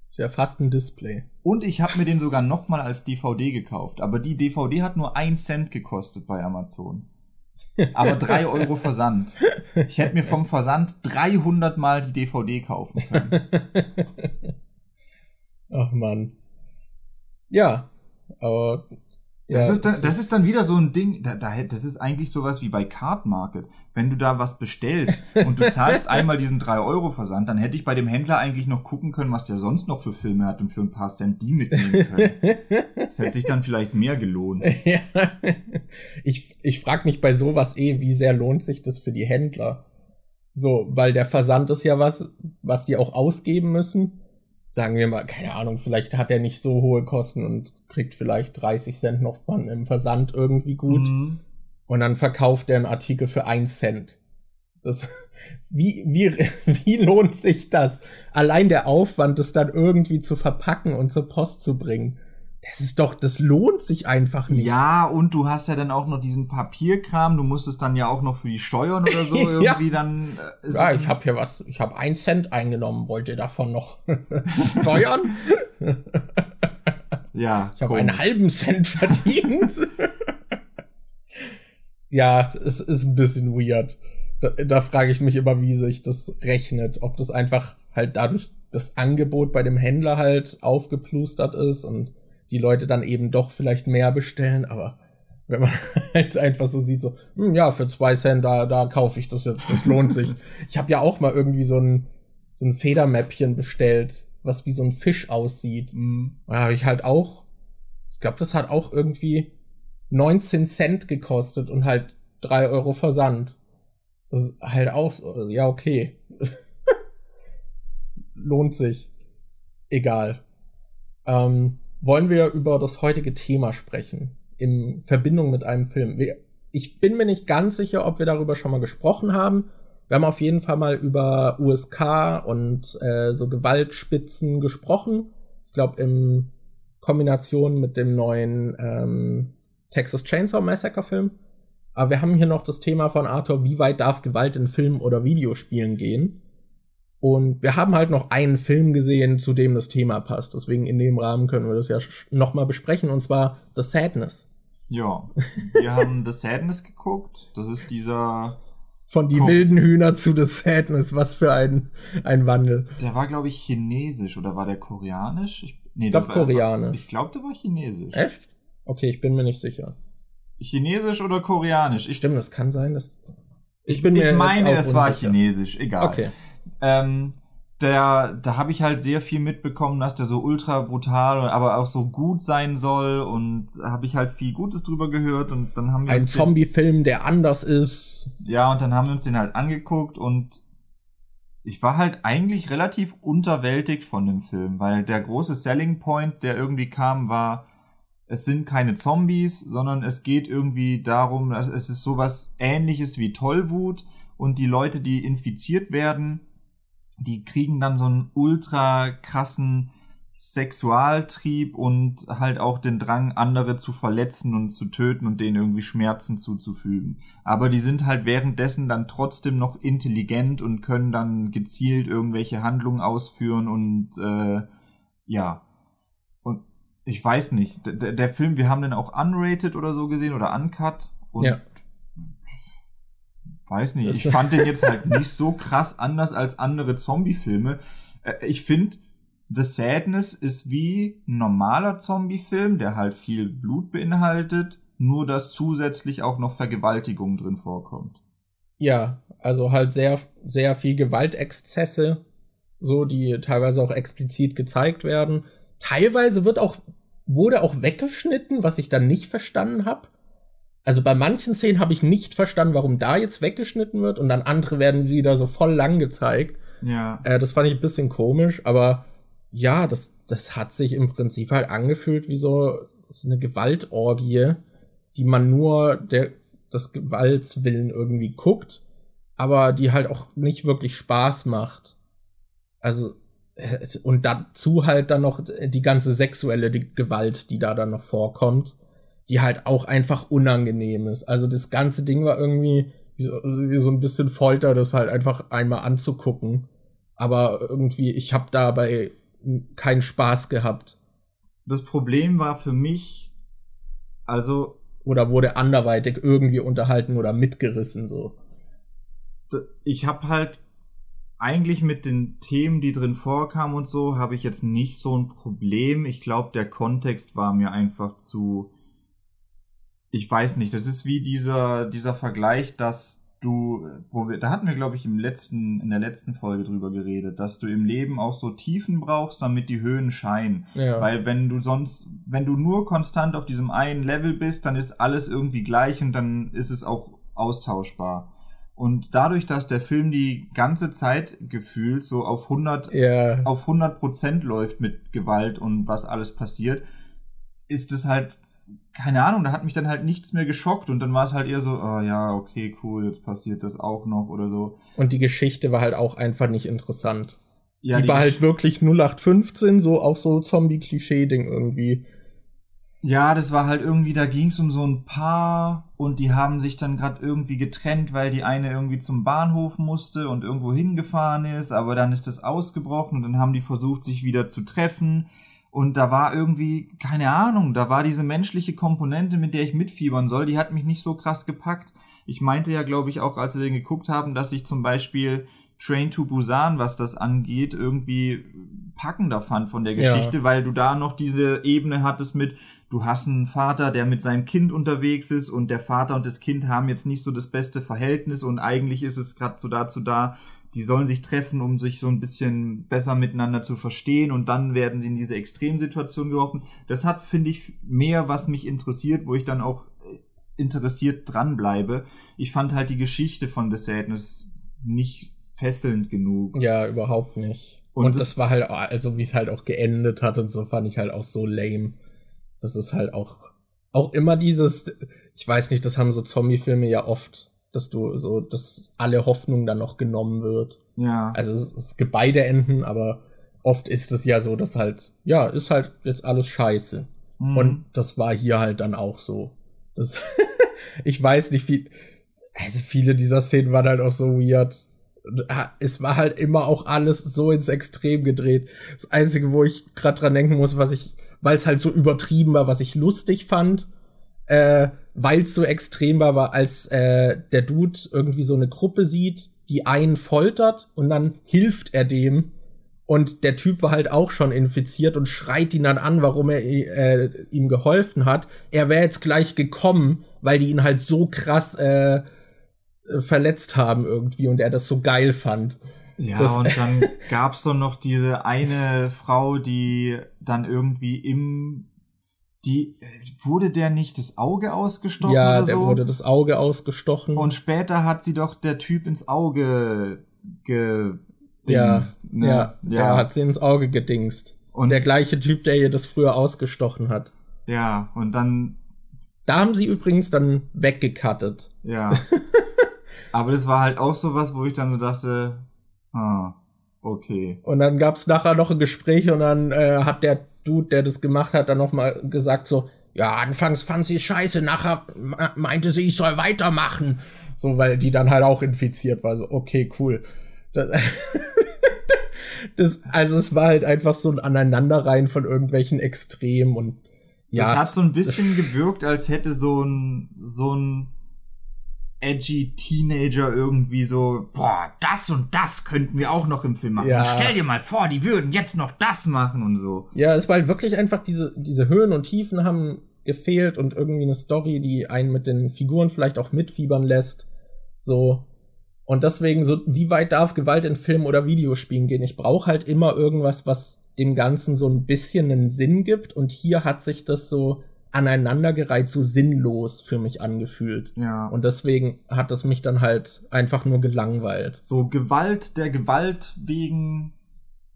Ist ja fast ein Display. Und ich habe mir den sogar nochmal als DVD gekauft. Aber die DVD hat nur 1 Cent gekostet bei Amazon. Aber 3 Euro Versand. Ich hätte mir vom Versand 300 Mal die DVD kaufen können. Ach man. Ja, aber. Ja, Das, ist dann, es das ist dann wieder so ein Ding, da, da, das ist eigentlich sowas wie bei Card Market. Wenn du da was bestellst und du zahlst einmal diesen 3-Euro-Versand, dann hätte ich bei dem Händler eigentlich noch gucken können, was der sonst noch für Filme hat und für ein paar Cent die mitnehmen können. Das hätte sich dann vielleicht mehr gelohnt. ja. Ich, ich frage mich bei sowas eh, wie sehr lohnt sich das für die Händler? So, weil der Versand ist ja was, was die auch ausgeben müssen. Sagen wir mal, keine Ahnung, vielleicht hat er nicht so hohe Kosten und kriegt vielleicht 30 Cent noch im Versand irgendwie gut. Mhm. Und dann verkauft er einen Artikel für 1 Cent. Das, wie, wie, wie lohnt sich das? Allein der Aufwand, das dann irgendwie zu verpacken und zur Post zu bringen. Das ist doch, das lohnt sich einfach nicht. Ja, und du hast ja dann auch noch diesen Papierkram, du musst es dann ja auch noch für die Steuern oder so Ja. irgendwie dann. äh, Ja, es- ich habe hier was, ich habe ein Cent eingenommen. Wollt ihr davon noch steuern? ja, Ich habe einen halben Cent verdient. ja, es ist ein bisschen weird. Da, da frage ich mich immer, wie sich das rechnet. Ob das einfach halt dadurch das Angebot bei dem Händler halt aufgeplustert ist und die Leute dann eben doch vielleicht mehr bestellen, aber wenn man halt einfach so sieht, so, hm, ja, für zwei Cent, da, da kaufe ich das jetzt, das lohnt sich. Ich habe ja auch mal irgendwie so ein, so ein Federmäppchen bestellt, was wie so ein Fisch aussieht. Mhm. Da habe ich halt auch, ich glaube, das hat auch irgendwie 19 Cent gekostet und halt 3 Euro Versand. Das ist halt auch so, ja, okay. Lohnt sich. egal. Ähm, wollen wir über das heutige Thema sprechen? In Verbindung mit einem Film. Ich bin mir nicht ganz sicher, ob wir darüber schon mal gesprochen haben. Wir haben auf jeden Fall mal über USK und äh, so Gewaltspitzen gesprochen. Ich glaube, in Kombination mit dem neuen ähm, Texas Chainsaw Massacre Film. Aber wir haben hier noch das Thema von Arthur, wie weit darf Gewalt in Filmen oder Videospielen gehen? Und wir haben halt noch einen Film gesehen, zu dem das Thema passt. Deswegen in dem Rahmen können wir das ja noch mal besprechen, und zwar The Sadness. Ja, wir haben The Sadness geguckt. Das ist dieser von die Ko wilden Hühner zu The Sadness. Was für ein, ein Wandel. Der war, glaube ich, chinesisch oder war der koreanisch? Ich, nee, ich glaube koreanisch. Ich glaube, der war chinesisch. Echt? Okay, ich bin mir nicht sicher. Chinesisch oder koreanisch? Ich, Stimmt, das kann sein, dass. Ich, bin mir ich meine, es war chinesisch. Egal. Okay. Ähm, der, da habe ich halt sehr viel mitbekommen, dass der so ultra brutal, aber auch so gut sein soll und habe ich halt viel Gutes drüber gehört und dann haben wir ein Zombie-Film, der anders ist. Ja, und dann haben wir uns den halt angeguckt und ich war halt eigentlich relativ unterwältigt von dem Film, weil der große Selling Point, der irgendwie kam, war, es sind keine Zombies, sondern es geht irgendwie darum, dass es ist sowas ähnliches wie Tollwut und die Leute, die infiziert werden, die kriegen dann so einen ultra krassen Sexualtrieb und halt auch den Drang, andere zu verletzen und zu töten und denen irgendwie Schmerzen zuzufügen. Aber die sind halt währenddessen dann trotzdem noch intelligent und können dann gezielt irgendwelche Handlungen ausführen und äh, ja. Und ich weiß nicht, der, der Film, wir haben den auch unrated oder so gesehen oder uncut und ja. Weiß nicht, das ich fand den jetzt halt nicht so krass anders als andere Zombie-Filme. Äh, ich finde, The Sadness ist wie ein normaler Zombie-Film, der halt viel Blut beinhaltet, nur dass zusätzlich auch noch Vergewaltigung drin vorkommt. Ja, also halt sehr, sehr viel Gewaltexzesse, so, die teilweise auch explizit gezeigt werden. Teilweise wird auch, wurde auch weggeschnitten, was ich dann nicht verstanden habe. Also bei manchen Szenen habe ich nicht verstanden, warum da jetzt weggeschnitten wird und dann andere werden wieder so voll lang gezeigt. Ja. Äh, das fand ich ein bisschen komisch, aber ja, das, das hat sich im Prinzip halt angefühlt wie so, so eine Gewaltorgie, die man nur der, des Gewaltswillen irgendwie guckt, aber die halt auch nicht wirklich Spaß macht. Also, äh, und dazu halt dann noch die ganze sexuelle Gewalt, die da dann noch vorkommt die halt auch einfach unangenehm ist. Also das ganze Ding war irgendwie wie so, wie so ein bisschen Folter, das halt einfach einmal anzugucken. Aber irgendwie, ich habe dabei keinen Spaß gehabt. Das Problem war für mich, also. Oder wurde anderweitig irgendwie unterhalten oder mitgerissen, so. Ich habe halt eigentlich mit den Themen, die drin vorkamen und so, habe ich jetzt nicht so ein Problem. Ich glaube, der Kontext war mir einfach zu ich weiß nicht, das ist wie dieser, dieser Vergleich, dass du, wo wir, da hatten wir, glaube ich, im letzten, in der letzten Folge drüber geredet, dass du im Leben auch so Tiefen brauchst, damit die Höhen scheinen. Ja. Weil wenn du sonst, wenn du nur konstant auf diesem einen Level bist, dann ist alles irgendwie gleich und dann ist es auch austauschbar. Und dadurch, dass der Film die ganze Zeit gefühlt so auf 100, ja. auf 100 Prozent läuft mit Gewalt und was alles passiert, ist es halt keine Ahnung, da hat mich dann halt nichts mehr geschockt und dann war es halt eher so, oh ja, okay, cool, jetzt passiert das auch noch oder so. Und die Geschichte war halt auch einfach nicht interessant. Ja, die, die war halt wirklich 0815, so auch so Zombie-Klischee-Ding irgendwie. Ja, das war halt irgendwie, da ging es um so ein Paar und die haben sich dann gerade irgendwie getrennt, weil die eine irgendwie zum Bahnhof musste und irgendwo hingefahren ist, aber dann ist das ausgebrochen und dann haben die versucht, sich wieder zu treffen und da war irgendwie, keine Ahnung, da war diese menschliche Komponente, mit der ich mitfiebern soll, die hat mich nicht so krass gepackt. Ich meinte ja, glaube ich, auch, als wir den geguckt haben, dass ich zum Beispiel Train to Busan, was das angeht, irgendwie packender fand von der Geschichte, ja. weil du da noch diese Ebene hattest mit, du hast einen Vater, der mit seinem Kind unterwegs ist und der Vater und das Kind haben jetzt nicht so das beste Verhältnis und eigentlich ist es gerade so dazu da, die sollen sich treffen, um sich so ein bisschen besser miteinander zu verstehen und dann werden sie in diese Extremsituation geworfen. Das hat, finde ich, mehr, was mich interessiert, wo ich dann auch äh, interessiert dranbleibe. Ich fand halt die Geschichte von The Sadness nicht fesselnd genug. Ja, überhaupt nicht. Und, und das, das, war halt, also wie es halt auch geendet hat und so, fand ich halt auch so lame. Das ist halt auch, auch immer dieses, ich weiß nicht, das haben so Zombie-Filme ja oft, dass du so, dass alle Hoffnung dann noch genommen wird. Ja. Also es, es gibt beide Enden, aber oft ist es ja so, dass halt, ja, ist halt jetzt alles scheiße. Mhm. Und das war hier halt dann auch so. Das ich weiß nicht, wie, also viele dieser Szenen waren halt auch so weird. Es war halt immer auch alles so ins Extrem gedreht. Das Einzige, wo ich gerade dran denken muss, was ich, weil es halt so übertrieben war, was ich lustig fand, äh, weil es so extrem war, war, als äh, der Dude irgendwie so eine Gruppe sieht, die einen foltert und dann hilft er dem und der Typ war halt auch schon infiziert und schreit ihn dann an, warum er äh, ihm geholfen hat. Er wäre jetzt gleich gekommen, weil die ihn halt so krass äh, verletzt haben irgendwie und er das so geil fand. Ja, das und dann gab's doch noch diese eine Frau, die dann irgendwie im die wurde der nicht das Auge ausgestochen ja, oder so? Ja, der wurde das Auge ausgestochen. Und später hat sie doch der Typ ins Auge ge ja, ne? ja, ja, er hat sie ins Auge gedingst. Und der gleiche Typ, der ihr das früher ausgestochen hat. Ja, und dann. Da haben sie übrigens dann weggekattet. Ja. Aber das war halt auch so was, wo ich dann so dachte, ah, okay. Und dann gab's nachher noch ein Gespräch und dann äh, hat der Dude, der das gemacht hat, dann nochmal gesagt so, ja, anfangs fand sie scheiße, nachher meinte sie, ich soll weitermachen. So, weil die dann halt auch infiziert war. So, okay, cool. Das, das, also es war halt einfach so ein Aneinanderreihen von irgendwelchen Extremen und ja. Das hat so ein bisschen gewirkt, als hätte so ein, so ein edgy Teenager irgendwie so, boah, das und das könnten wir auch noch im Film machen. Ja. Und stell dir mal vor, die würden jetzt noch das machen und so. Ja, es war halt wirklich einfach diese, diese Höhen und Tiefen haben gefehlt und irgendwie eine Story, die einen mit den Figuren vielleicht auch mitfiebern lässt. So. Und deswegen so, wie weit darf Gewalt in Film oder Videospielen gehen? Ich brauche halt immer irgendwas, was dem Ganzen so ein bisschen einen Sinn gibt. Und hier hat sich das so aneinandergereiht, so sinnlos für mich angefühlt. Ja. Und deswegen hat es mich dann halt einfach nur gelangweilt. So Gewalt der Gewalt wegen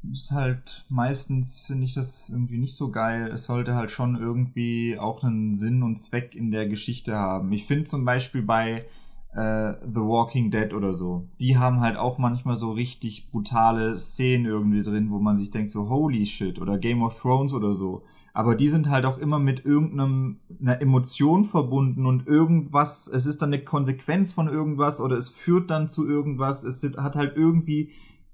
ist halt meistens finde ich das irgendwie nicht so geil. Es sollte halt schon irgendwie auch einen Sinn und Zweck in der Geschichte haben. Ich finde zum Beispiel bei äh, The Walking Dead oder so, die haben halt auch manchmal so richtig brutale Szenen irgendwie drin, wo man sich denkt so holy shit oder Game of Thrones oder so aber die sind halt auch immer mit irgendeinem einer Emotion verbunden und irgendwas, es ist dann eine Konsequenz von irgendwas oder es führt dann zu irgendwas, es hat halt irgendwie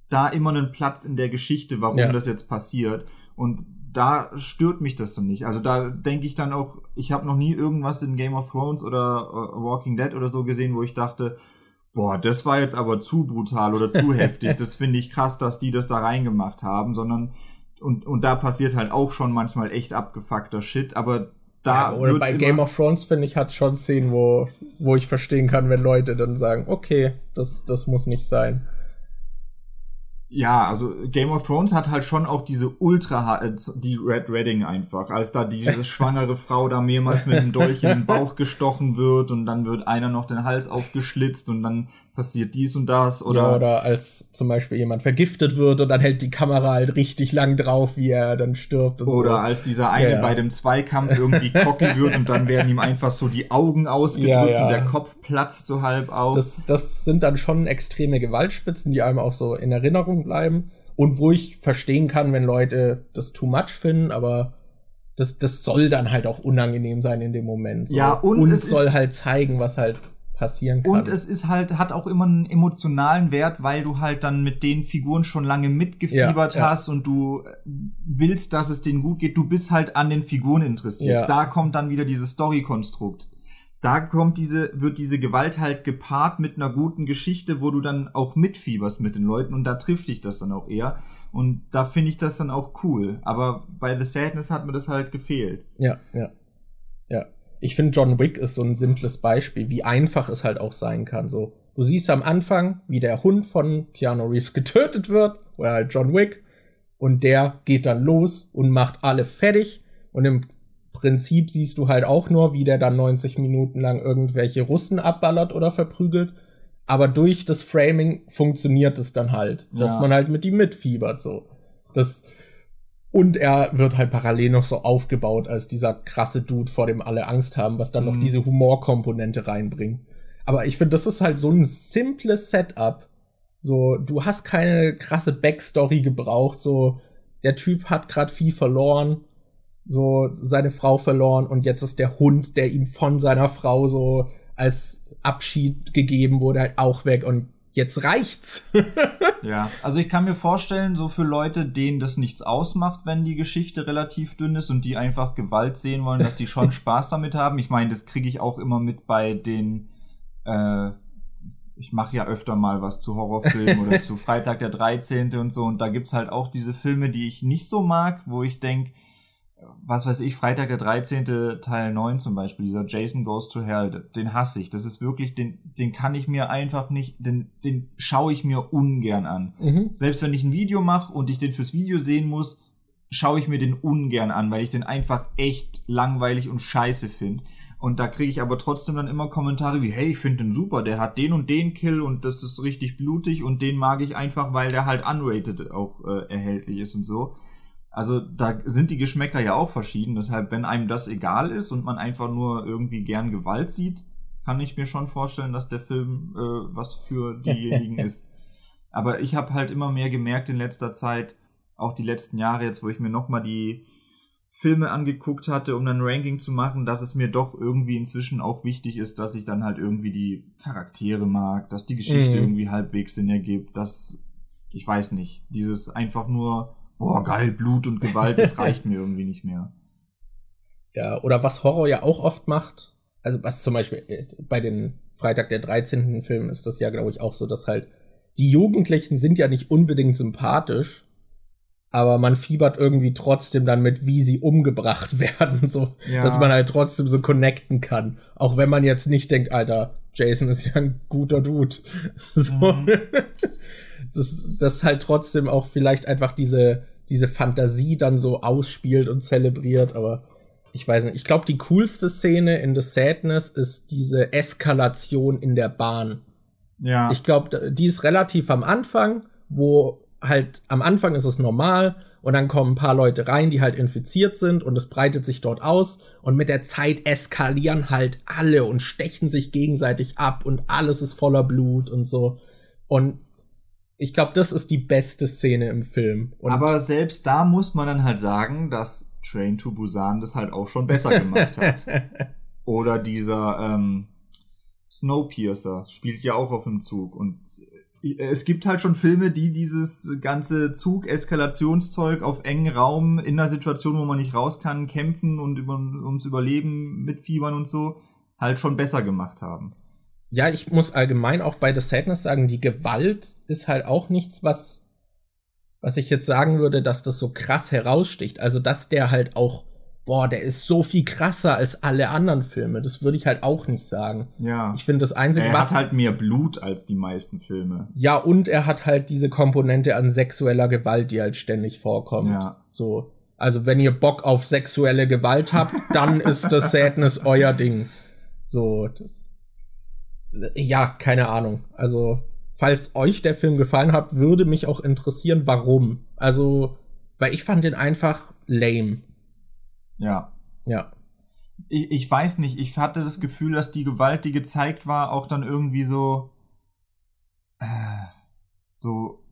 da immer einen Platz in der Geschichte, warum ja. das jetzt passiert und da stört mich das dann nicht. Also da denke ich dann auch, ich habe noch nie irgendwas in Game of Thrones oder uh, Walking Dead oder so gesehen, wo ich dachte, boah, das war jetzt aber zu brutal oder zu heftig. Das finde ich krass, dass die das da reingemacht haben, sondern und, und da passiert halt auch schon manchmal echt abgefuckter Shit, aber da. Ja, oder bei Game of Thrones, finde ich, hat schon Szenen, wo, wo ich verstehen kann, wenn Leute dann sagen, okay, das, das muss nicht sein. Ja, also Game of Thrones hat halt schon auch diese ultra äh, die Red Redding einfach, als da diese schwangere Frau da mehrmals mit dem Dolch in den Bauch gestochen wird und dann wird einer noch den Hals aufgeschlitzt und dann passiert dies und das oder ja, oder als zum Beispiel jemand vergiftet wird und dann hält die Kamera halt richtig lang drauf, wie er dann stirbt und oder so. als dieser eine ja, bei dem Zweikampf irgendwie cocky wird und dann werden ihm einfach so die Augen ausgedrückt ja, und der Kopf platzt so halb auf. Das, das sind dann schon extreme Gewaltspitzen, die einem auch so in Erinnerung bleiben und wo ich verstehen kann, wenn Leute das too much finden, aber das, das soll dann halt auch unangenehm sein in dem Moment. So. Ja, und, und es soll halt zeigen, was halt passieren kann. Und es ist halt, hat auch immer einen emotionalen Wert, weil du halt dann mit den Figuren schon lange mitgefiebert ja, hast ja. und du willst, dass es denen gut geht. Du bist halt an den Figuren interessiert. Ja. Da kommt dann wieder dieses Story-Konstrukt. Da kommt diese, wird diese Gewalt halt gepaart mit einer guten Geschichte, wo du dann auch mitfieberst mit den Leuten und da trifft dich das dann auch eher. Und da finde ich das dann auch cool. Aber bei The Sadness hat mir das halt gefehlt. Ja, ja. Ja ich finde, John Wick ist so ein simples Beispiel, wie einfach es halt auch sein kann. So, du siehst am Anfang, wie der Hund von Keanu Reeves getötet wird, oder halt John Wick, und der geht dann los und macht alle fertig. Und im Prinzip siehst du halt auch nur, wie der dann 90 Minuten lang irgendwelche Russen abballert oder verprügelt. Aber durch das Framing funktioniert es dann halt, dass ja. man halt mit ihm mitfiebert, so. Das, und er wird halt parallel noch so aufgebaut als dieser krasse Dude, vor dem alle Angst haben, was dann mhm. noch diese Humorkomponente reinbringt. Aber ich finde, das ist halt so ein simples Setup. So, du hast keine krasse Backstory gebraucht. So, der Typ hat gerade viel verloren, so seine Frau verloren und jetzt ist der Hund, der ihm von seiner Frau so als Abschied gegeben wurde, halt auch weg und jetzt reicht's. ja, also ich kann mir vorstellen, so für Leute, denen das nichts ausmacht, wenn die Geschichte relativ dünn ist und die einfach Gewalt sehen wollen, dass die schon Spaß damit haben. Ich meine, das kriege ich auch immer mit bei den äh, ich mache ja öfter mal was zu Horrorfilmen oder zu Freitag der 13. und so und da gibt's halt auch diese Filme, die ich nicht so mag, wo ich denk was weiß ich, Freitag der 13. Teil 9 zum Beispiel, dieser Jason Goes to Hell, den hasse ich. Das ist wirklich, den, den kann ich mir einfach nicht, den, den schaue ich mir ungern an. Mhm. Selbst wenn ich ein Video mache und ich den fürs Video sehen muss, schaue ich mir den ungern an, weil ich den einfach echt langweilig und scheiße finde. Und da kriege ich aber trotzdem dann immer Kommentare wie, hey, ich finde den super, der hat den und den Kill und das ist richtig blutig und den mag ich einfach, weil der halt unrated auch äh, erhältlich ist und so. Also da sind die Geschmäcker ja auch verschieden. Deshalb, wenn einem das egal ist und man einfach nur irgendwie gern Gewalt sieht, kann ich mir schon vorstellen, dass der Film äh, was für diejenigen ist. Aber ich habe halt immer mehr gemerkt in letzter Zeit, auch die letzten Jahre jetzt, wo ich mir nochmal die Filme angeguckt hatte, um dann Ranking zu machen, dass es mir doch irgendwie inzwischen auch wichtig ist, dass ich dann halt irgendwie die Charaktere mag, dass die Geschichte mhm. irgendwie halbwegs Sinn ergibt, dass ich weiß nicht, dieses einfach nur boah, geil, Blut und Gewalt, das reicht mir irgendwie nicht mehr. Ja, oder was Horror ja auch oft macht, also was zum Beispiel äh, bei den Freitag der 13. Filmen ist das ja, glaube ich, auch so, dass halt die Jugendlichen sind ja nicht unbedingt sympathisch, aber man fiebert irgendwie trotzdem dann mit, wie sie umgebracht werden, so, ja. dass man halt trotzdem so connecten kann. Auch wenn man jetzt nicht denkt, Alter, Jason ist ja ein guter Dude. So. Mhm das, das halt trotzdem auch vielleicht einfach diese, diese Fantasie dann so ausspielt und zelebriert, aber ich weiß nicht. Ich glaube, die coolste Szene in The Sadness ist diese Eskalation in der Bahn. Ja. Ich glaube, die ist relativ am Anfang, wo halt am Anfang ist es normal und dann kommen ein paar Leute rein, die halt infiziert sind und es breitet sich dort aus und mit der Zeit eskalieren halt alle und stechen sich gegenseitig ab und alles ist voller Blut und so. Und ich glaube, das ist die beste Szene im Film. Und Aber selbst da muss man dann halt sagen, dass Train to Busan das halt auch schon besser gemacht hat. Oder dieser ähm, Snowpiercer spielt ja auch auf dem Zug und äh, es gibt halt schon Filme, die dieses ganze Zug-Eskalationszeug auf engen Raum in einer Situation, wo man nicht raus kann, kämpfen und über, ums Überleben mitfiebern und so, halt schon besser gemacht haben ja, ich muss allgemein auch bei The Sadness sagen, die Gewalt ist halt auch nichts, was, was ich jetzt sagen würde, dass das so krass heraussticht. Also, dass der halt auch, boah, der ist so viel krasser als alle anderen Filme. Das würde ich halt auch nicht sagen. Ja. Ich finde das einzige, er was. Er hat halt mehr Blut als die meisten Filme. Ja, und er hat halt diese Komponente an sexueller Gewalt, die halt ständig vorkommt. Ja. So. Also, wenn ihr Bock auf sexuelle Gewalt habt, dann ist The Sadness euer Ding. So, das ja, keine Ahnung. Also, falls euch der Film gefallen hat, würde mich auch interessieren, warum. Also, weil ich fand den einfach lame. Ja. Ja. Ich, ich weiß nicht, ich hatte das Gefühl, dass die Gewalt, die gezeigt war, auch dann irgendwie so, äh, so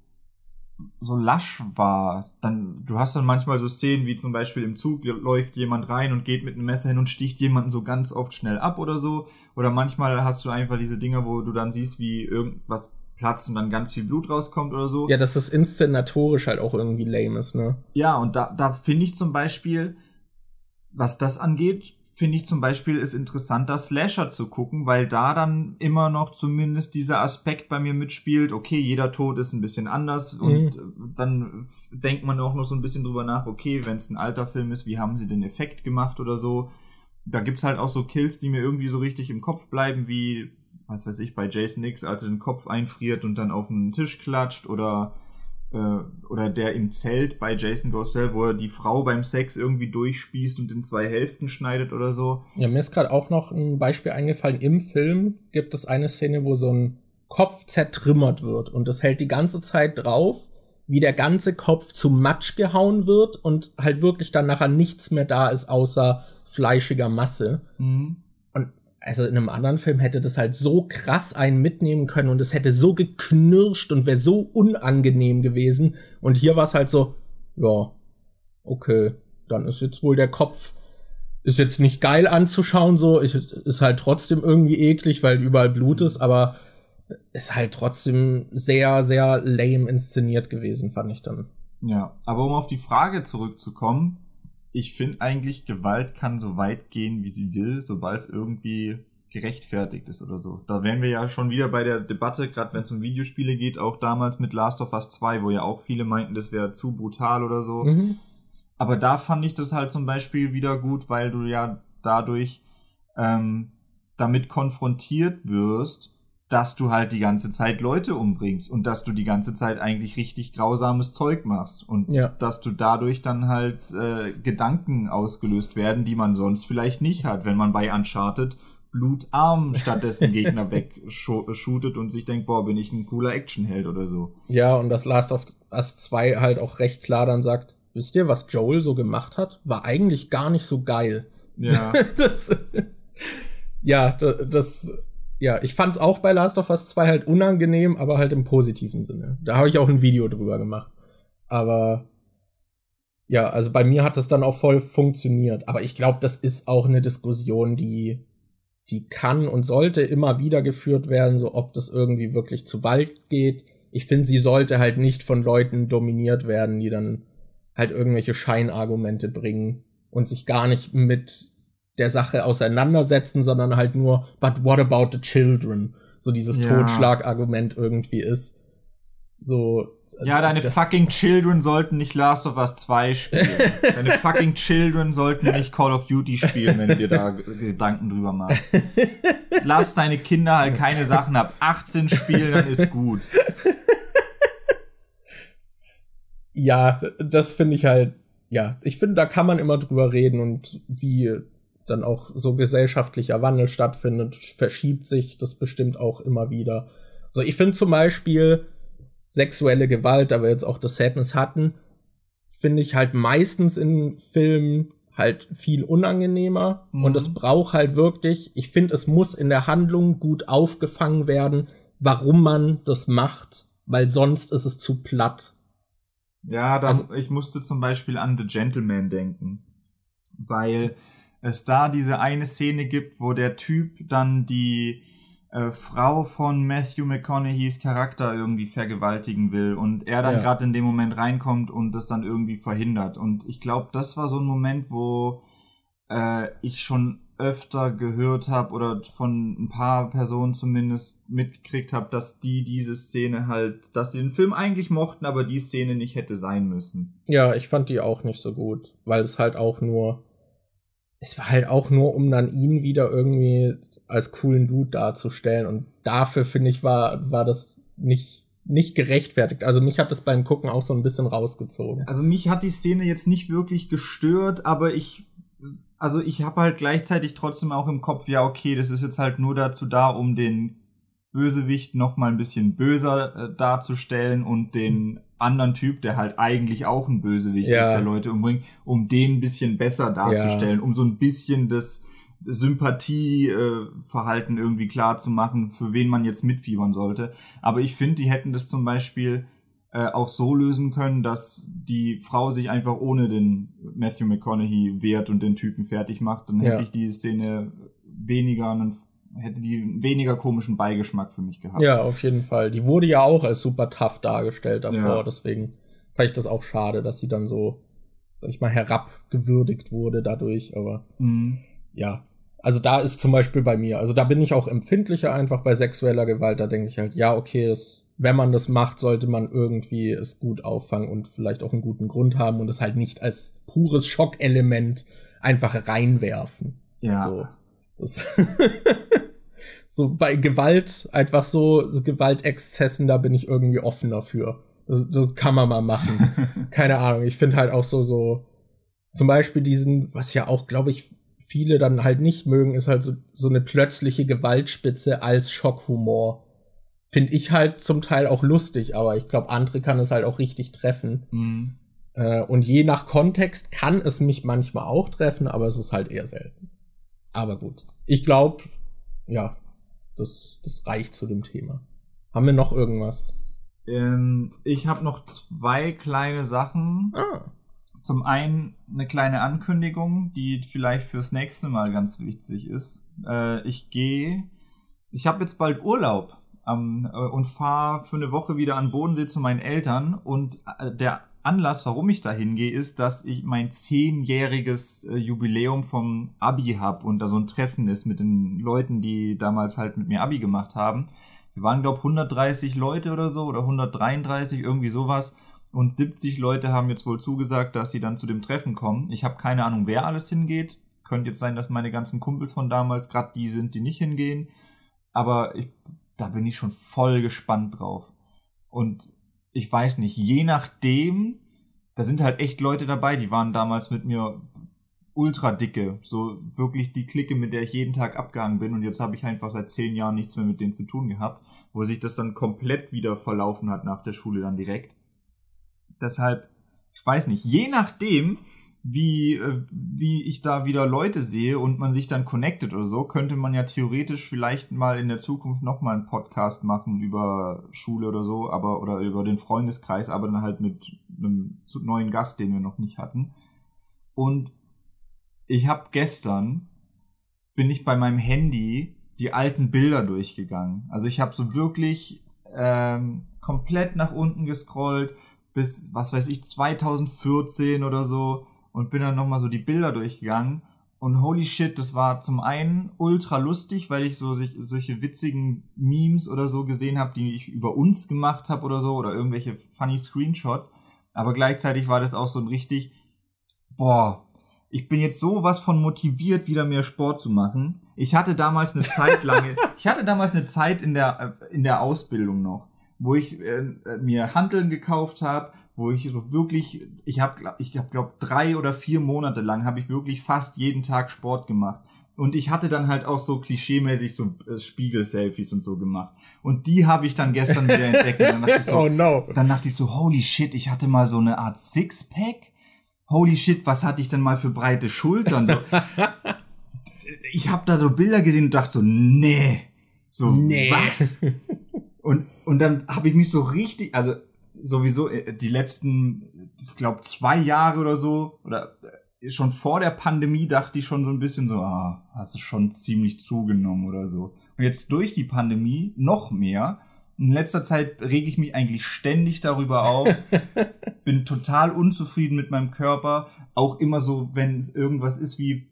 so lasch war. Dann, du hast dann manchmal so Szenen wie zum Beispiel im Zug läuft jemand rein und geht mit einem Messer hin und sticht jemanden so ganz oft schnell ab oder so. Oder manchmal hast du einfach diese Dinger, wo du dann siehst, wie irgendwas platzt und dann ganz viel Blut rauskommt oder so. Ja, dass das inszenatorisch halt auch irgendwie lame ist, ne? Ja, und da, da finde ich zum Beispiel, was das angeht, finde ich zum Beispiel ist interessanter, Slasher zu gucken, weil da dann immer noch zumindest dieser Aspekt bei mir mitspielt, okay, jeder Tod ist ein bisschen anders mhm. und äh, dann denkt man auch noch so ein bisschen drüber nach, okay, wenn es ein alter Film ist, wie haben sie den Effekt gemacht oder so. Da gibt's halt auch so Kills, die mir irgendwie so richtig im Kopf bleiben, wie, was weiß ich, bei Jason Nix, als er den Kopf einfriert und dann auf den Tisch klatscht oder oder der im Zelt bei Jason Goes to Hell, wo er die Frau beim Sex irgendwie durchspießt und in zwei Hälften schneidet oder so. Ja, mir ist gerade auch noch ein Beispiel eingefallen. Im Film gibt es eine Szene, wo so ein Kopf zertrümmert wird und das hält die ganze Zeit drauf, wie der ganze Kopf zu Matsch gehauen wird und halt wirklich dann nachher nichts mehr da ist, außer fleischiger Masse. Mhm. Also in einem anderen Film hätte das halt so krass einen mitnehmen können und es hätte so geknirscht und wäre so unangenehm gewesen. Und hier war es halt so, ja, okay, dann ist jetzt wohl der Kopf ist jetzt nicht geil anzuschauen, so, ich, ist halt trotzdem irgendwie eklig, weil überall Blut ist, aber ist halt trotzdem sehr, sehr lame inszeniert gewesen, fand ich dann. Ja, aber um auf die Frage zurückzukommen, ich finde eigentlich, Gewalt kann so weit gehen, wie sie will, sobald es irgendwie gerechtfertigt ist oder so. Da wären wir ja schon wieder bei der Debatte, gerade wenn es um Videospiele geht, auch damals mit Last of Us 2, wo ja auch viele meinten, das wäre zu brutal oder so. Mhm. Aber da fand ich das halt zum Beispiel wieder gut, weil du ja dadurch ähm, damit konfrontiert wirst, dass du halt die ganze Zeit Leute umbringst und dass du die ganze Zeit eigentlich richtig grausames Zeug machst und ja. dass du dadurch dann halt äh, Gedanken ausgelöst werden, die man sonst vielleicht nicht hat, wenn man bei Uncharted blutarm stattdessen Gegner wegshootet und sich denkt, boah, bin ich ein cooler Actionheld oder so. Ja, und das Last of Us 2 halt auch recht klar dann sagt, wisst ihr, was Joel so gemacht hat? War eigentlich gar nicht so geil. Ja. das, ja, das ja, ich fand's auch bei Last of Us 2 halt unangenehm, aber halt im positiven Sinne. Da habe ich auch ein Video drüber gemacht. Aber ja, also bei mir hat es dann auch voll funktioniert. Aber ich glaube, das ist auch eine Diskussion, die, die kann und sollte immer wieder geführt werden, so ob das irgendwie wirklich zu weit geht. Ich finde, sie sollte halt nicht von Leuten dominiert werden, die dann halt irgendwelche Scheinargumente bringen und sich gar nicht mit der Sache auseinandersetzen, sondern halt nur, but what about the children? So dieses ja. Totschlagargument irgendwie ist. So. Ja, deine fucking Children sollten nicht Last of Us 2 spielen. deine fucking Children sollten nicht Call of Duty spielen, wenn du dir da Gedanken drüber machst. Lass deine Kinder halt keine Sachen ab 18 spielen, dann ist gut. Ja, das finde ich halt, ja, ich finde, da kann man immer drüber reden und wie dann auch so gesellschaftlicher Wandel stattfindet, verschiebt sich das bestimmt auch immer wieder. So, ich finde zum Beispiel sexuelle Gewalt, da wir jetzt auch das Sadness hatten, finde ich halt meistens in Filmen halt viel unangenehmer mhm. und es braucht halt wirklich, ich finde, es muss in der Handlung gut aufgefangen werden, warum man das macht, weil sonst ist es zu platt. Ja, das, also, ich musste zum Beispiel an The Gentleman denken, weil es da diese eine Szene gibt, wo der Typ dann die äh, Frau von Matthew McConaughey's Charakter irgendwie vergewaltigen will und er dann ja. gerade in dem Moment reinkommt und das dann irgendwie verhindert. Und ich glaube, das war so ein Moment, wo äh, ich schon öfter gehört habe oder von ein paar Personen zumindest mitgekriegt habe, dass die diese Szene halt, dass die den Film eigentlich mochten, aber die Szene nicht hätte sein müssen. Ja, ich fand die auch nicht so gut, weil es halt auch nur es war halt auch nur, um dann ihn wieder irgendwie als coolen Dude darzustellen. Und dafür, finde ich, war, war das nicht, nicht gerechtfertigt. Also mich hat das beim Gucken auch so ein bisschen rausgezogen. Also mich hat die Szene jetzt nicht wirklich gestört, aber ich, also ich habe halt gleichzeitig trotzdem auch im Kopf, ja, okay, das ist jetzt halt nur dazu da, um den Bösewicht noch mal ein bisschen böser äh, darzustellen und den anderen Typ, der halt eigentlich auch ein Bösewicht ja. ist, der Leute umbringt, um den ein bisschen besser darzustellen, ja. um so ein bisschen das Sympathieverhalten äh, irgendwie klar zu machen, für wen man jetzt mitfiebern sollte. Aber ich finde, die hätten das zum Beispiel äh, auch so lösen können, dass die Frau sich einfach ohne den Matthew McConaughey wehrt und den Typen fertig macht. Dann hätte ja. ich die Szene weniger einen hätte die weniger komischen Beigeschmack für mich gehabt. Ja, auf jeden Fall. Die wurde ja auch als super tough dargestellt davor, ja. deswegen fand ich das auch schade, dass sie dann so, sag ich mal, herabgewürdigt wurde dadurch, aber mhm. ja. Also da ist zum Beispiel bei mir, also da bin ich auch empfindlicher einfach bei sexueller Gewalt, da denke ich halt, ja, okay, das, wenn man das macht, sollte man irgendwie es gut auffangen und vielleicht auch einen guten Grund haben und es halt nicht als pures Schockelement einfach reinwerfen. Ja. So. Das so bei Gewalt, einfach so, so Gewaltexzessen, da bin ich irgendwie offen dafür. Das, das kann man mal machen. Keine Ahnung. Ich finde halt auch so, so, zum Beispiel diesen, was ja auch, glaube ich, viele dann halt nicht mögen, ist halt so, so eine plötzliche Gewaltspitze als Schockhumor. finde ich halt zum Teil auch lustig, aber ich glaube, andere kann es halt auch richtig treffen. Mhm. Äh, und je nach Kontext kann es mich manchmal auch treffen, aber es ist halt eher selten. Aber gut. Ich glaube, ja, das, das reicht zu dem Thema. Haben wir noch irgendwas? Ähm, ich habe noch zwei kleine Sachen. Ah. Zum einen eine kleine Ankündigung, die vielleicht fürs nächste Mal ganz wichtig ist. Äh, ich gehe, ich habe jetzt bald Urlaub ähm, äh, und fahre für eine Woche wieder an Bodensee zu meinen Eltern. Und äh, der Anlass, warum ich da hingehe, ist, dass ich mein zehnjähriges äh, Jubiläum vom Abi hab und da so ein Treffen ist mit den Leuten, die damals halt mit mir Abi gemacht haben. Wir waren, glaube 130 Leute oder so oder 133, irgendwie sowas. Und 70 Leute haben jetzt wohl zugesagt, dass sie dann zu dem Treffen kommen. Ich habe keine Ahnung, wer alles hingeht. Könnte jetzt sein, dass meine ganzen Kumpels von damals gerade die sind, die nicht hingehen. Aber ich, da bin ich schon voll gespannt drauf. Und ich weiß nicht, je nachdem, da sind halt echt Leute dabei, die waren damals mit mir ultra dicke. So wirklich die Clique, mit der ich jeden Tag abgehangen bin. Und jetzt habe ich einfach seit zehn Jahren nichts mehr mit denen zu tun gehabt, wo sich das dann komplett wieder verlaufen hat nach der Schule dann direkt. Deshalb, ich weiß nicht, je nachdem, wie, äh, wie ich da wieder Leute sehe und man sich dann connectet oder so, könnte man ja theoretisch vielleicht mal in der Zukunft nochmal einen Podcast machen über Schule oder so, aber oder über den Freundeskreis, aber dann halt mit einem neuen Gast, den wir noch nicht hatten. Und ich habe gestern bin ich bei meinem Handy die alten Bilder durchgegangen. Also ich habe so wirklich ähm, komplett nach unten gescrollt bis, was weiß ich, 2014 oder so und bin dann nochmal so die Bilder durchgegangen. Und holy shit, das war zum einen ultra lustig, weil ich so sich, solche witzigen Memes oder so gesehen habe, die ich über uns gemacht habe oder so, oder irgendwelche funny Screenshots. Aber gleichzeitig war das auch so ein richtig, boah, ich bin jetzt sowas von motiviert, wieder mehr Sport zu machen. Ich hatte damals eine Zeit lange, ich hatte damals eine Zeit in der, in der Ausbildung noch wo ich äh, mir Hanteln gekauft habe, wo ich so wirklich, ich habe, ich hab, glaube drei oder vier Monate lang habe ich wirklich fast jeden Tag Sport gemacht. Und ich hatte dann halt auch so klischeemäßig so äh, Spiegel-Selfies und so gemacht. Und die habe ich dann gestern wieder entdeckt. Und dann dachte ich so, oh no. Dann dachte ich so, holy shit, ich hatte mal so eine Art Sixpack. Holy shit, was hatte ich denn mal für breite Schultern? So. ich habe da so Bilder gesehen und dachte so, nee. So, Nee. was? Und, und dann habe ich mich so richtig, also sowieso äh, die letzten, ich glaube, zwei Jahre oder so, oder äh, schon vor der Pandemie dachte ich schon so ein bisschen so, ah, hast du schon ziemlich zugenommen oder so. Und jetzt durch die Pandemie noch mehr. In letzter Zeit rege ich mich eigentlich ständig darüber auf, bin total unzufrieden mit meinem Körper. Auch immer so, wenn es irgendwas ist wie,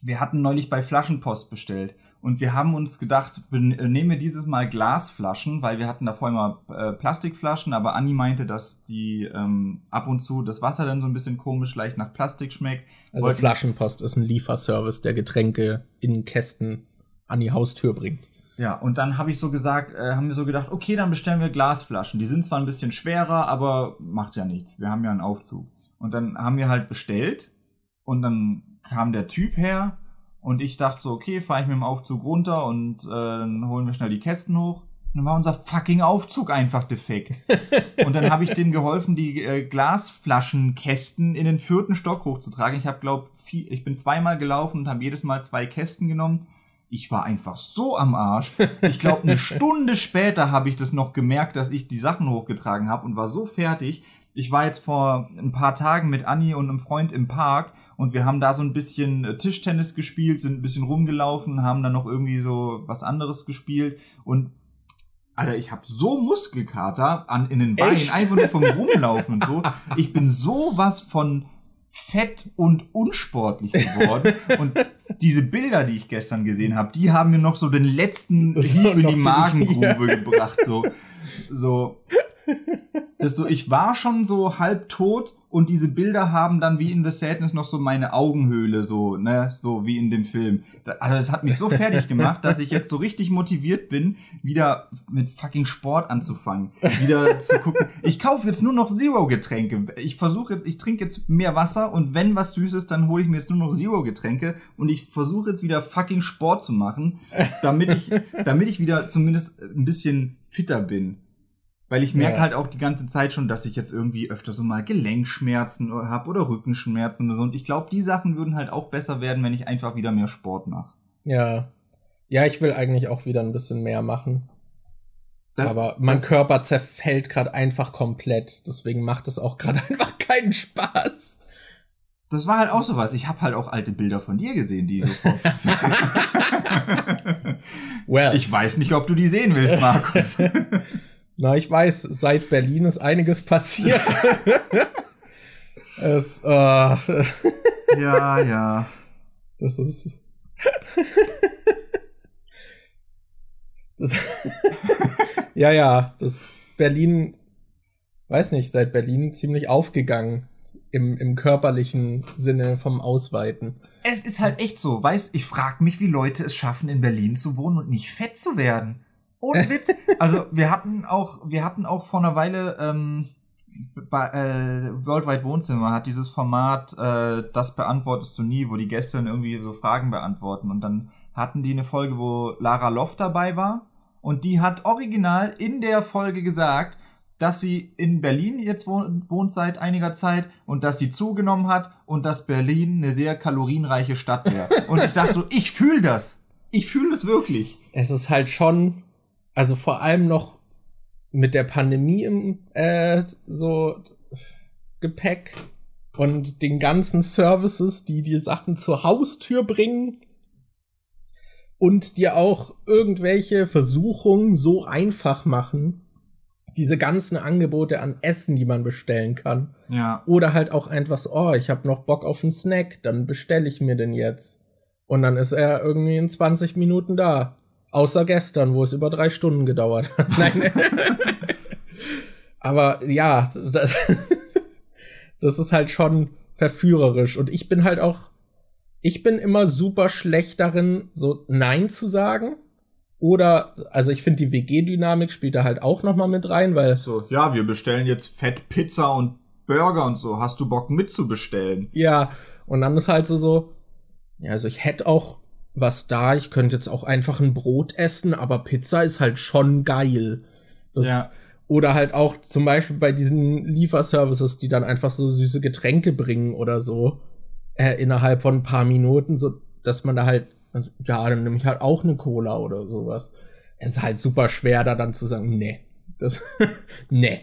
wir hatten neulich bei Flaschenpost bestellt und wir haben uns gedacht, äh, nehmen wir dieses Mal Glasflaschen, weil wir hatten davor immer äh, Plastikflaschen, aber Anni meinte, dass die ähm, ab und zu das Wasser dann so ein bisschen komisch leicht nach Plastik schmeckt. Also Wollten- Flaschenpost ist ein Lieferservice, der Getränke in Kästen an die Haustür bringt. Ja, und dann habe ich so gesagt, äh, haben wir so gedacht, okay, dann bestellen wir Glasflaschen. Die sind zwar ein bisschen schwerer, aber macht ja nichts. Wir haben ja einen Aufzug. Und dann haben wir halt bestellt und dann kam der Typ her und ich dachte so, okay, fahre ich mit dem Aufzug runter und äh, dann holen wir schnell die Kästen hoch. Und dann war unser fucking Aufzug einfach defekt. und dann habe ich dem geholfen, die äh, Glasflaschenkästen in den vierten Stock hochzutragen. Ich habe glaub, vier, ich bin zweimal gelaufen und habe jedes Mal zwei Kästen genommen. Ich war einfach so am Arsch. Ich glaube, eine Stunde später habe ich das noch gemerkt, dass ich die Sachen hochgetragen habe und war so fertig. Ich war jetzt vor ein paar Tagen mit Anni und einem Freund im Park und wir haben da so ein bisschen äh, Tischtennis gespielt, sind ein bisschen rumgelaufen, haben dann noch irgendwie so was anderes gespielt und Alter, ich habe so Muskelkater an, in den Beinen, Echt? einfach nur vom Rumlaufen und so. Ich bin sowas von fett und unsportlich geworden. Und diese Bilder, die ich gestern gesehen habe, die haben mir noch so den letzten Hieb in die- Magengrube gebracht. So, so. Das so, ich war schon so halb tot und diese Bilder haben dann wie in The Sadness noch so meine Augenhöhle, so, ne, so wie in dem Film. Also das hat mich so fertig gemacht, dass ich jetzt so richtig motiviert bin, wieder mit fucking Sport anzufangen. Wieder zu gucken. Ich kaufe jetzt nur noch Zero-Getränke. Ich versuche jetzt, ich trinke jetzt mehr Wasser und wenn was Süßes, dann hole ich mir jetzt nur noch Zero-Getränke und ich versuche jetzt wieder fucking Sport zu machen, damit ich, damit ich wieder zumindest ein bisschen fitter bin. Weil ich merke ja. halt auch die ganze Zeit schon, dass ich jetzt irgendwie öfter so mal Gelenkschmerzen habe oder Rückenschmerzen oder so. Und ich glaube, die Sachen würden halt auch besser werden, wenn ich einfach wieder mehr Sport mache. Ja. Ja, ich will eigentlich auch wieder ein bisschen mehr machen. Das, Aber mein Körper zerfällt gerade einfach komplett. Deswegen macht es auch gerade einfach keinen Spaß. Das war halt auch sowas. Ich habe halt auch alte Bilder von dir gesehen, die so. well. Ich weiß nicht, ob du die sehen willst, Markus. Na, ich weiß, seit Berlin ist einiges passiert. es, äh, ja, ja. Das ist. das, ja, ja, das Berlin, weiß nicht, seit Berlin ziemlich aufgegangen im, im körperlichen Sinne vom Ausweiten. Es ist halt echt so, weißt, ich frag mich, wie Leute es schaffen, in Berlin zu wohnen und nicht fett zu werden. Ohne Witz. Also wir hatten auch, wir hatten auch vor einer Weile ähm, bei äh, Worldwide Wohnzimmer hat dieses Format, äh, das beantwortest du nie, wo die Gäste dann irgendwie so Fragen beantworten. Und dann hatten die eine Folge, wo Lara Loft dabei war. Und die hat original in der Folge gesagt, dass sie in Berlin jetzt wohnt seit einiger Zeit und dass sie zugenommen hat und dass Berlin eine sehr kalorienreiche Stadt wäre. Und ich dachte so, ich fühle das. Ich fühle es wirklich. Es ist halt schon also vor allem noch mit der Pandemie im äh, so Gepäck und den ganzen Services, die dir Sachen zur Haustür bringen und dir auch irgendwelche Versuchungen so einfach machen, diese ganzen Angebote an Essen, die man bestellen kann. Ja. Oder halt auch einfach so, oh, ich habe noch Bock auf einen Snack, dann bestelle ich mir den jetzt. Und dann ist er irgendwie in 20 Minuten da. Außer gestern, wo es über drei Stunden gedauert hat. Nein. Aber ja, das, das ist halt schon verführerisch. Und ich bin halt auch, ich bin immer super schlecht darin, so Nein zu sagen. Oder, also ich finde, die WG-Dynamik spielt da halt auch noch mal mit rein, weil. So, ja, wir bestellen jetzt Fett Pizza und Burger und so. Hast du Bock mitzubestellen? Ja, und dann ist halt so, so, ja, also ich hätte auch was da. Ich könnte jetzt auch einfach ein Brot essen, aber Pizza ist halt schon geil. Das, ja. Oder halt auch zum Beispiel bei diesen Lieferservices, die dann einfach so süße Getränke bringen oder so, äh, innerhalb von ein paar Minuten, so dass man da halt, also, ja, dann nehme ich halt auch eine Cola oder sowas. Es ist halt super schwer, da dann zu sagen, nee, das, nee,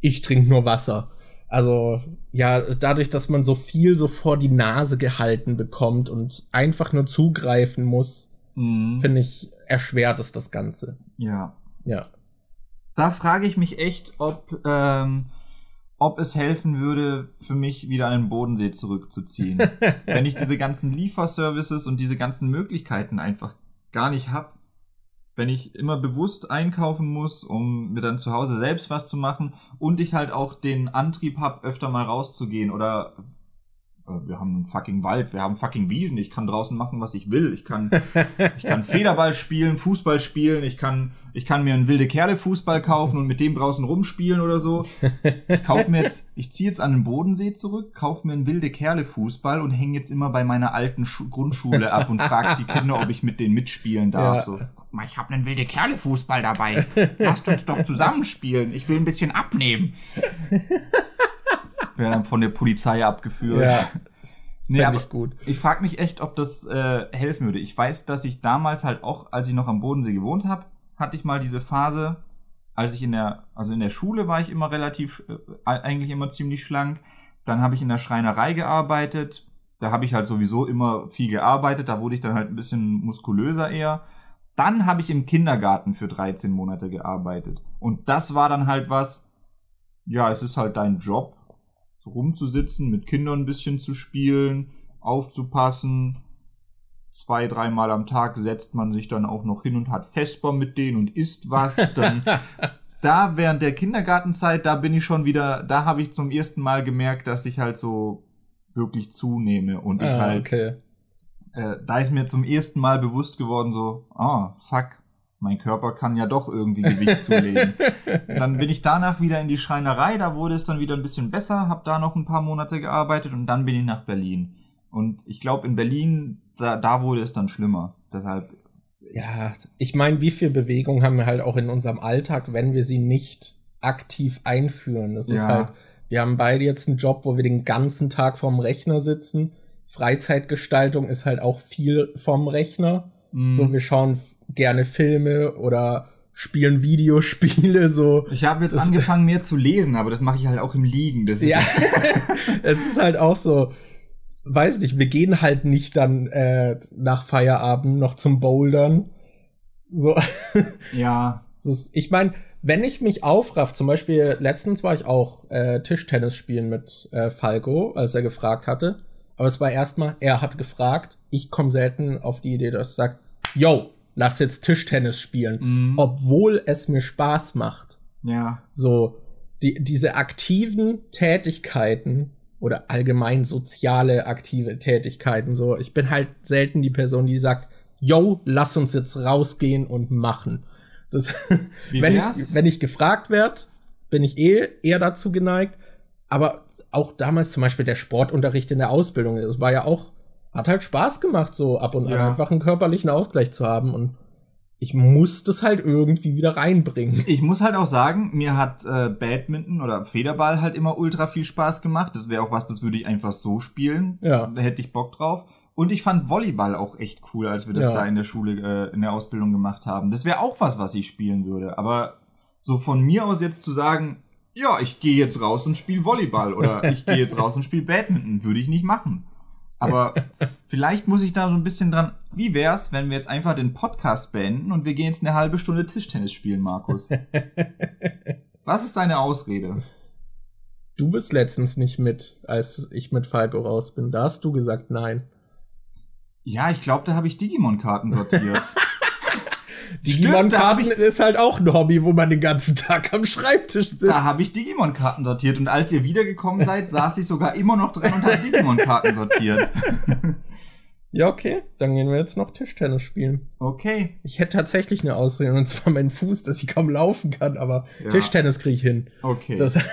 ich trinke nur Wasser. Also ja, dadurch, dass man so viel so vor die Nase gehalten bekommt und einfach nur zugreifen muss, mhm. finde ich, erschwert es das Ganze. Ja. Ja. Da frage ich mich echt, ob, ähm, ob es helfen würde, für mich wieder an den Bodensee zurückzuziehen. Wenn ich diese ganzen Lieferservices und diese ganzen Möglichkeiten einfach gar nicht hab wenn ich immer bewusst einkaufen muss, um mir dann zu Hause selbst was zu machen und ich halt auch den Antrieb habe, öfter mal rauszugehen oder wir haben einen fucking Wald, wir haben fucking Wiesen, ich kann draußen machen, was ich will. Ich kann, ich kann Federball spielen, Fußball spielen, ich kann, ich kann mir einen wilde Kerle Fußball kaufen und mit dem draußen rumspielen oder so. Ich kaufe mir jetzt, ich ziehe jetzt an den Bodensee zurück, kaufe mir einen wilde Kerle Fußball und hänge jetzt immer bei meiner alten Schu Grundschule ab und frage die Kinder, ob ich mit denen mitspielen darf. Ja. So, mal, ich habe einen wilde Kerle Fußball dabei. Lasst uns doch zusammenspielen. Ich will ein bisschen abnehmen. Wäre dann von der Polizei abgeführt. Ja. Nee, aber ich gut. Ich frage mich echt, ob das äh, helfen würde. Ich weiß, dass ich damals halt auch, als ich noch am Bodensee gewohnt habe, hatte ich mal diese Phase, als ich in der, also in der Schule war ich immer relativ, äh, eigentlich immer ziemlich schlank. Dann habe ich in der Schreinerei gearbeitet. Da habe ich halt sowieso immer viel gearbeitet. Da wurde ich dann halt ein bisschen muskulöser eher. Dann habe ich im Kindergarten für 13 Monate gearbeitet. Und das war dann halt was, ja, es ist halt dein Job, so rumzusitzen, mit Kindern ein bisschen zu spielen, aufzupassen. Zwei, dreimal am Tag setzt man sich dann auch noch hin und hat Vesper mit denen und isst was. Dann da während der Kindergartenzeit, da bin ich schon wieder, da habe ich zum ersten Mal gemerkt, dass ich halt so wirklich zunehme und ich Ah, halt, okay. äh, da ist mir zum ersten Mal bewusst geworden, so, ah, fuck, mein Körper kann ja doch irgendwie Gewicht zulegen. dann bin ich danach wieder in die Schreinerei, da wurde es dann wieder ein bisschen besser, habe da noch ein paar Monate gearbeitet und dann bin ich nach Berlin. Und ich glaube, in Berlin, da, da wurde es dann schlimmer. Deshalb, Ja, ich meine, wie viel Bewegung haben wir halt auch in unserem Alltag, wenn wir sie nicht aktiv einführen? Das ist Ja. halt, wir haben beide jetzt einen Job, wo wir den ganzen Tag vorm Rechner sitzen. Freizeitgestaltung ist halt auch viel vom Rechner. Mh, So, wir schauen gerne Filme oder spielen Videospiele, so. ich habe jetzt das- angefangen mehr zu lesen, aber das mache ich halt auch im Liegen. Das ist Ja, es ist halt auch so, weiß nicht, wir gehen halt nicht dann äh, nach Feierabend noch zum Bouldern. So, ja, ist, ich meine, wenn ich mich aufraff, zum Beispiel letztens war ich auch äh, Tischtennis spielen mit äh, Falco, als er gefragt hatte. Aber es war erstmal, er hat gefragt. Ich komme selten auf die Idee, dass ich sage, yo, lass jetzt Tischtennis spielen. mh, Obwohl es mir Spaß macht. ja, So, die, diese aktiven Tätigkeiten oder allgemein soziale aktive Tätigkeiten, so, ich bin halt selten die Person, die sagt, yo, lass uns jetzt rausgehen und machen. Das, wenn ich, wenn ich gefragt werd, bin ich eh eher dazu geneigt. Aber auch damals zum Beispiel der Sportunterricht in der Ausbildung, das war ja auch, hat halt Spaß gemacht, so ab und an Ja. einfach einen körperlichen Ausgleich zu haben und ich muss das halt irgendwie wieder reinbringen. Ich muss halt auch sagen, mir hat äh, Badminton oder Federball halt immer ultra viel Spaß gemacht. Das wäre auch was, das würde ich einfach so spielen. Ja. Da hätte ich Bock drauf. Und ich fand Volleyball auch echt cool, als wir das Ja. da in der Schule, äh, in der Ausbildung gemacht haben. Das wäre auch was, was ich spielen würde. Aber so von mir aus jetzt zu sagen, ja, ich gehe jetzt raus und spiele Volleyball oder ich gehe jetzt raus und spiele Badminton, würde ich nicht machen. Aber vielleicht muss ich da so ein bisschen dran. Wie wär's, wenn wir jetzt einfach den Podcast beenden und wir gehen jetzt eine halbe Stunde Tischtennis spielen, Markus? Was ist deine Ausrede? Du bist letztens nicht mit, als ich mit Falco raus bin. Da hast du gesagt nein. Ja, ich glaube, da habe ich Digimon-Karten sortiert. Digimon-Karten ist halt auch ein Hobby, wo man den ganzen Tag am Schreibtisch sitzt. Da habe ich Digimon-Karten sortiert und als ihr wiedergekommen seid, saß ich sogar immer noch drin und habe Digimon-Karten sortiert. ja, okay. Dann gehen wir jetzt noch Tischtennis spielen. Okay. Ich hätte tatsächlich eine Ausrede, und zwar mein Fuß, dass ich kaum laufen kann, aber Ja. Tischtennis kriege ich hin. Okay. Das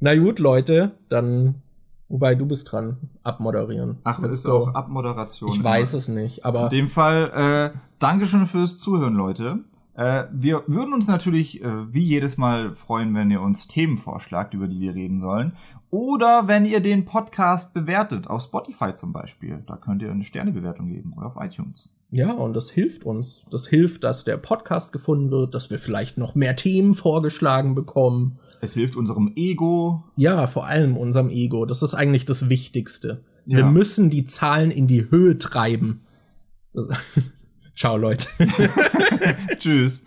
Na gut, Leute, dann, wobei du bist dran, abmoderieren. Ach, Mit ist so- auch Abmoderation. Ich weiß es nicht, In aber dem Fall, äh, Dankeschön fürs Zuhören, Leute. Äh, wir würden uns natürlich äh, wie jedes Mal freuen, wenn ihr uns Themen vorschlagt, über die wir reden sollen. Oder wenn ihr den Podcast bewertet, auf Spotify zum Beispiel. Da könnt ihr eine Sternebewertung geben oder auf iTunes. ja, und das hilft uns. Das hilft, dass der Podcast gefunden wird, dass wir vielleicht noch mehr Themen vorgeschlagen bekommen. Es hilft unserem Ego. Ja, vor allem unserem Ego. Das ist eigentlich das Wichtigste. Wir Ja. müssen die Zahlen in die Höhe treiben. Ciao, Leute. Tschüss.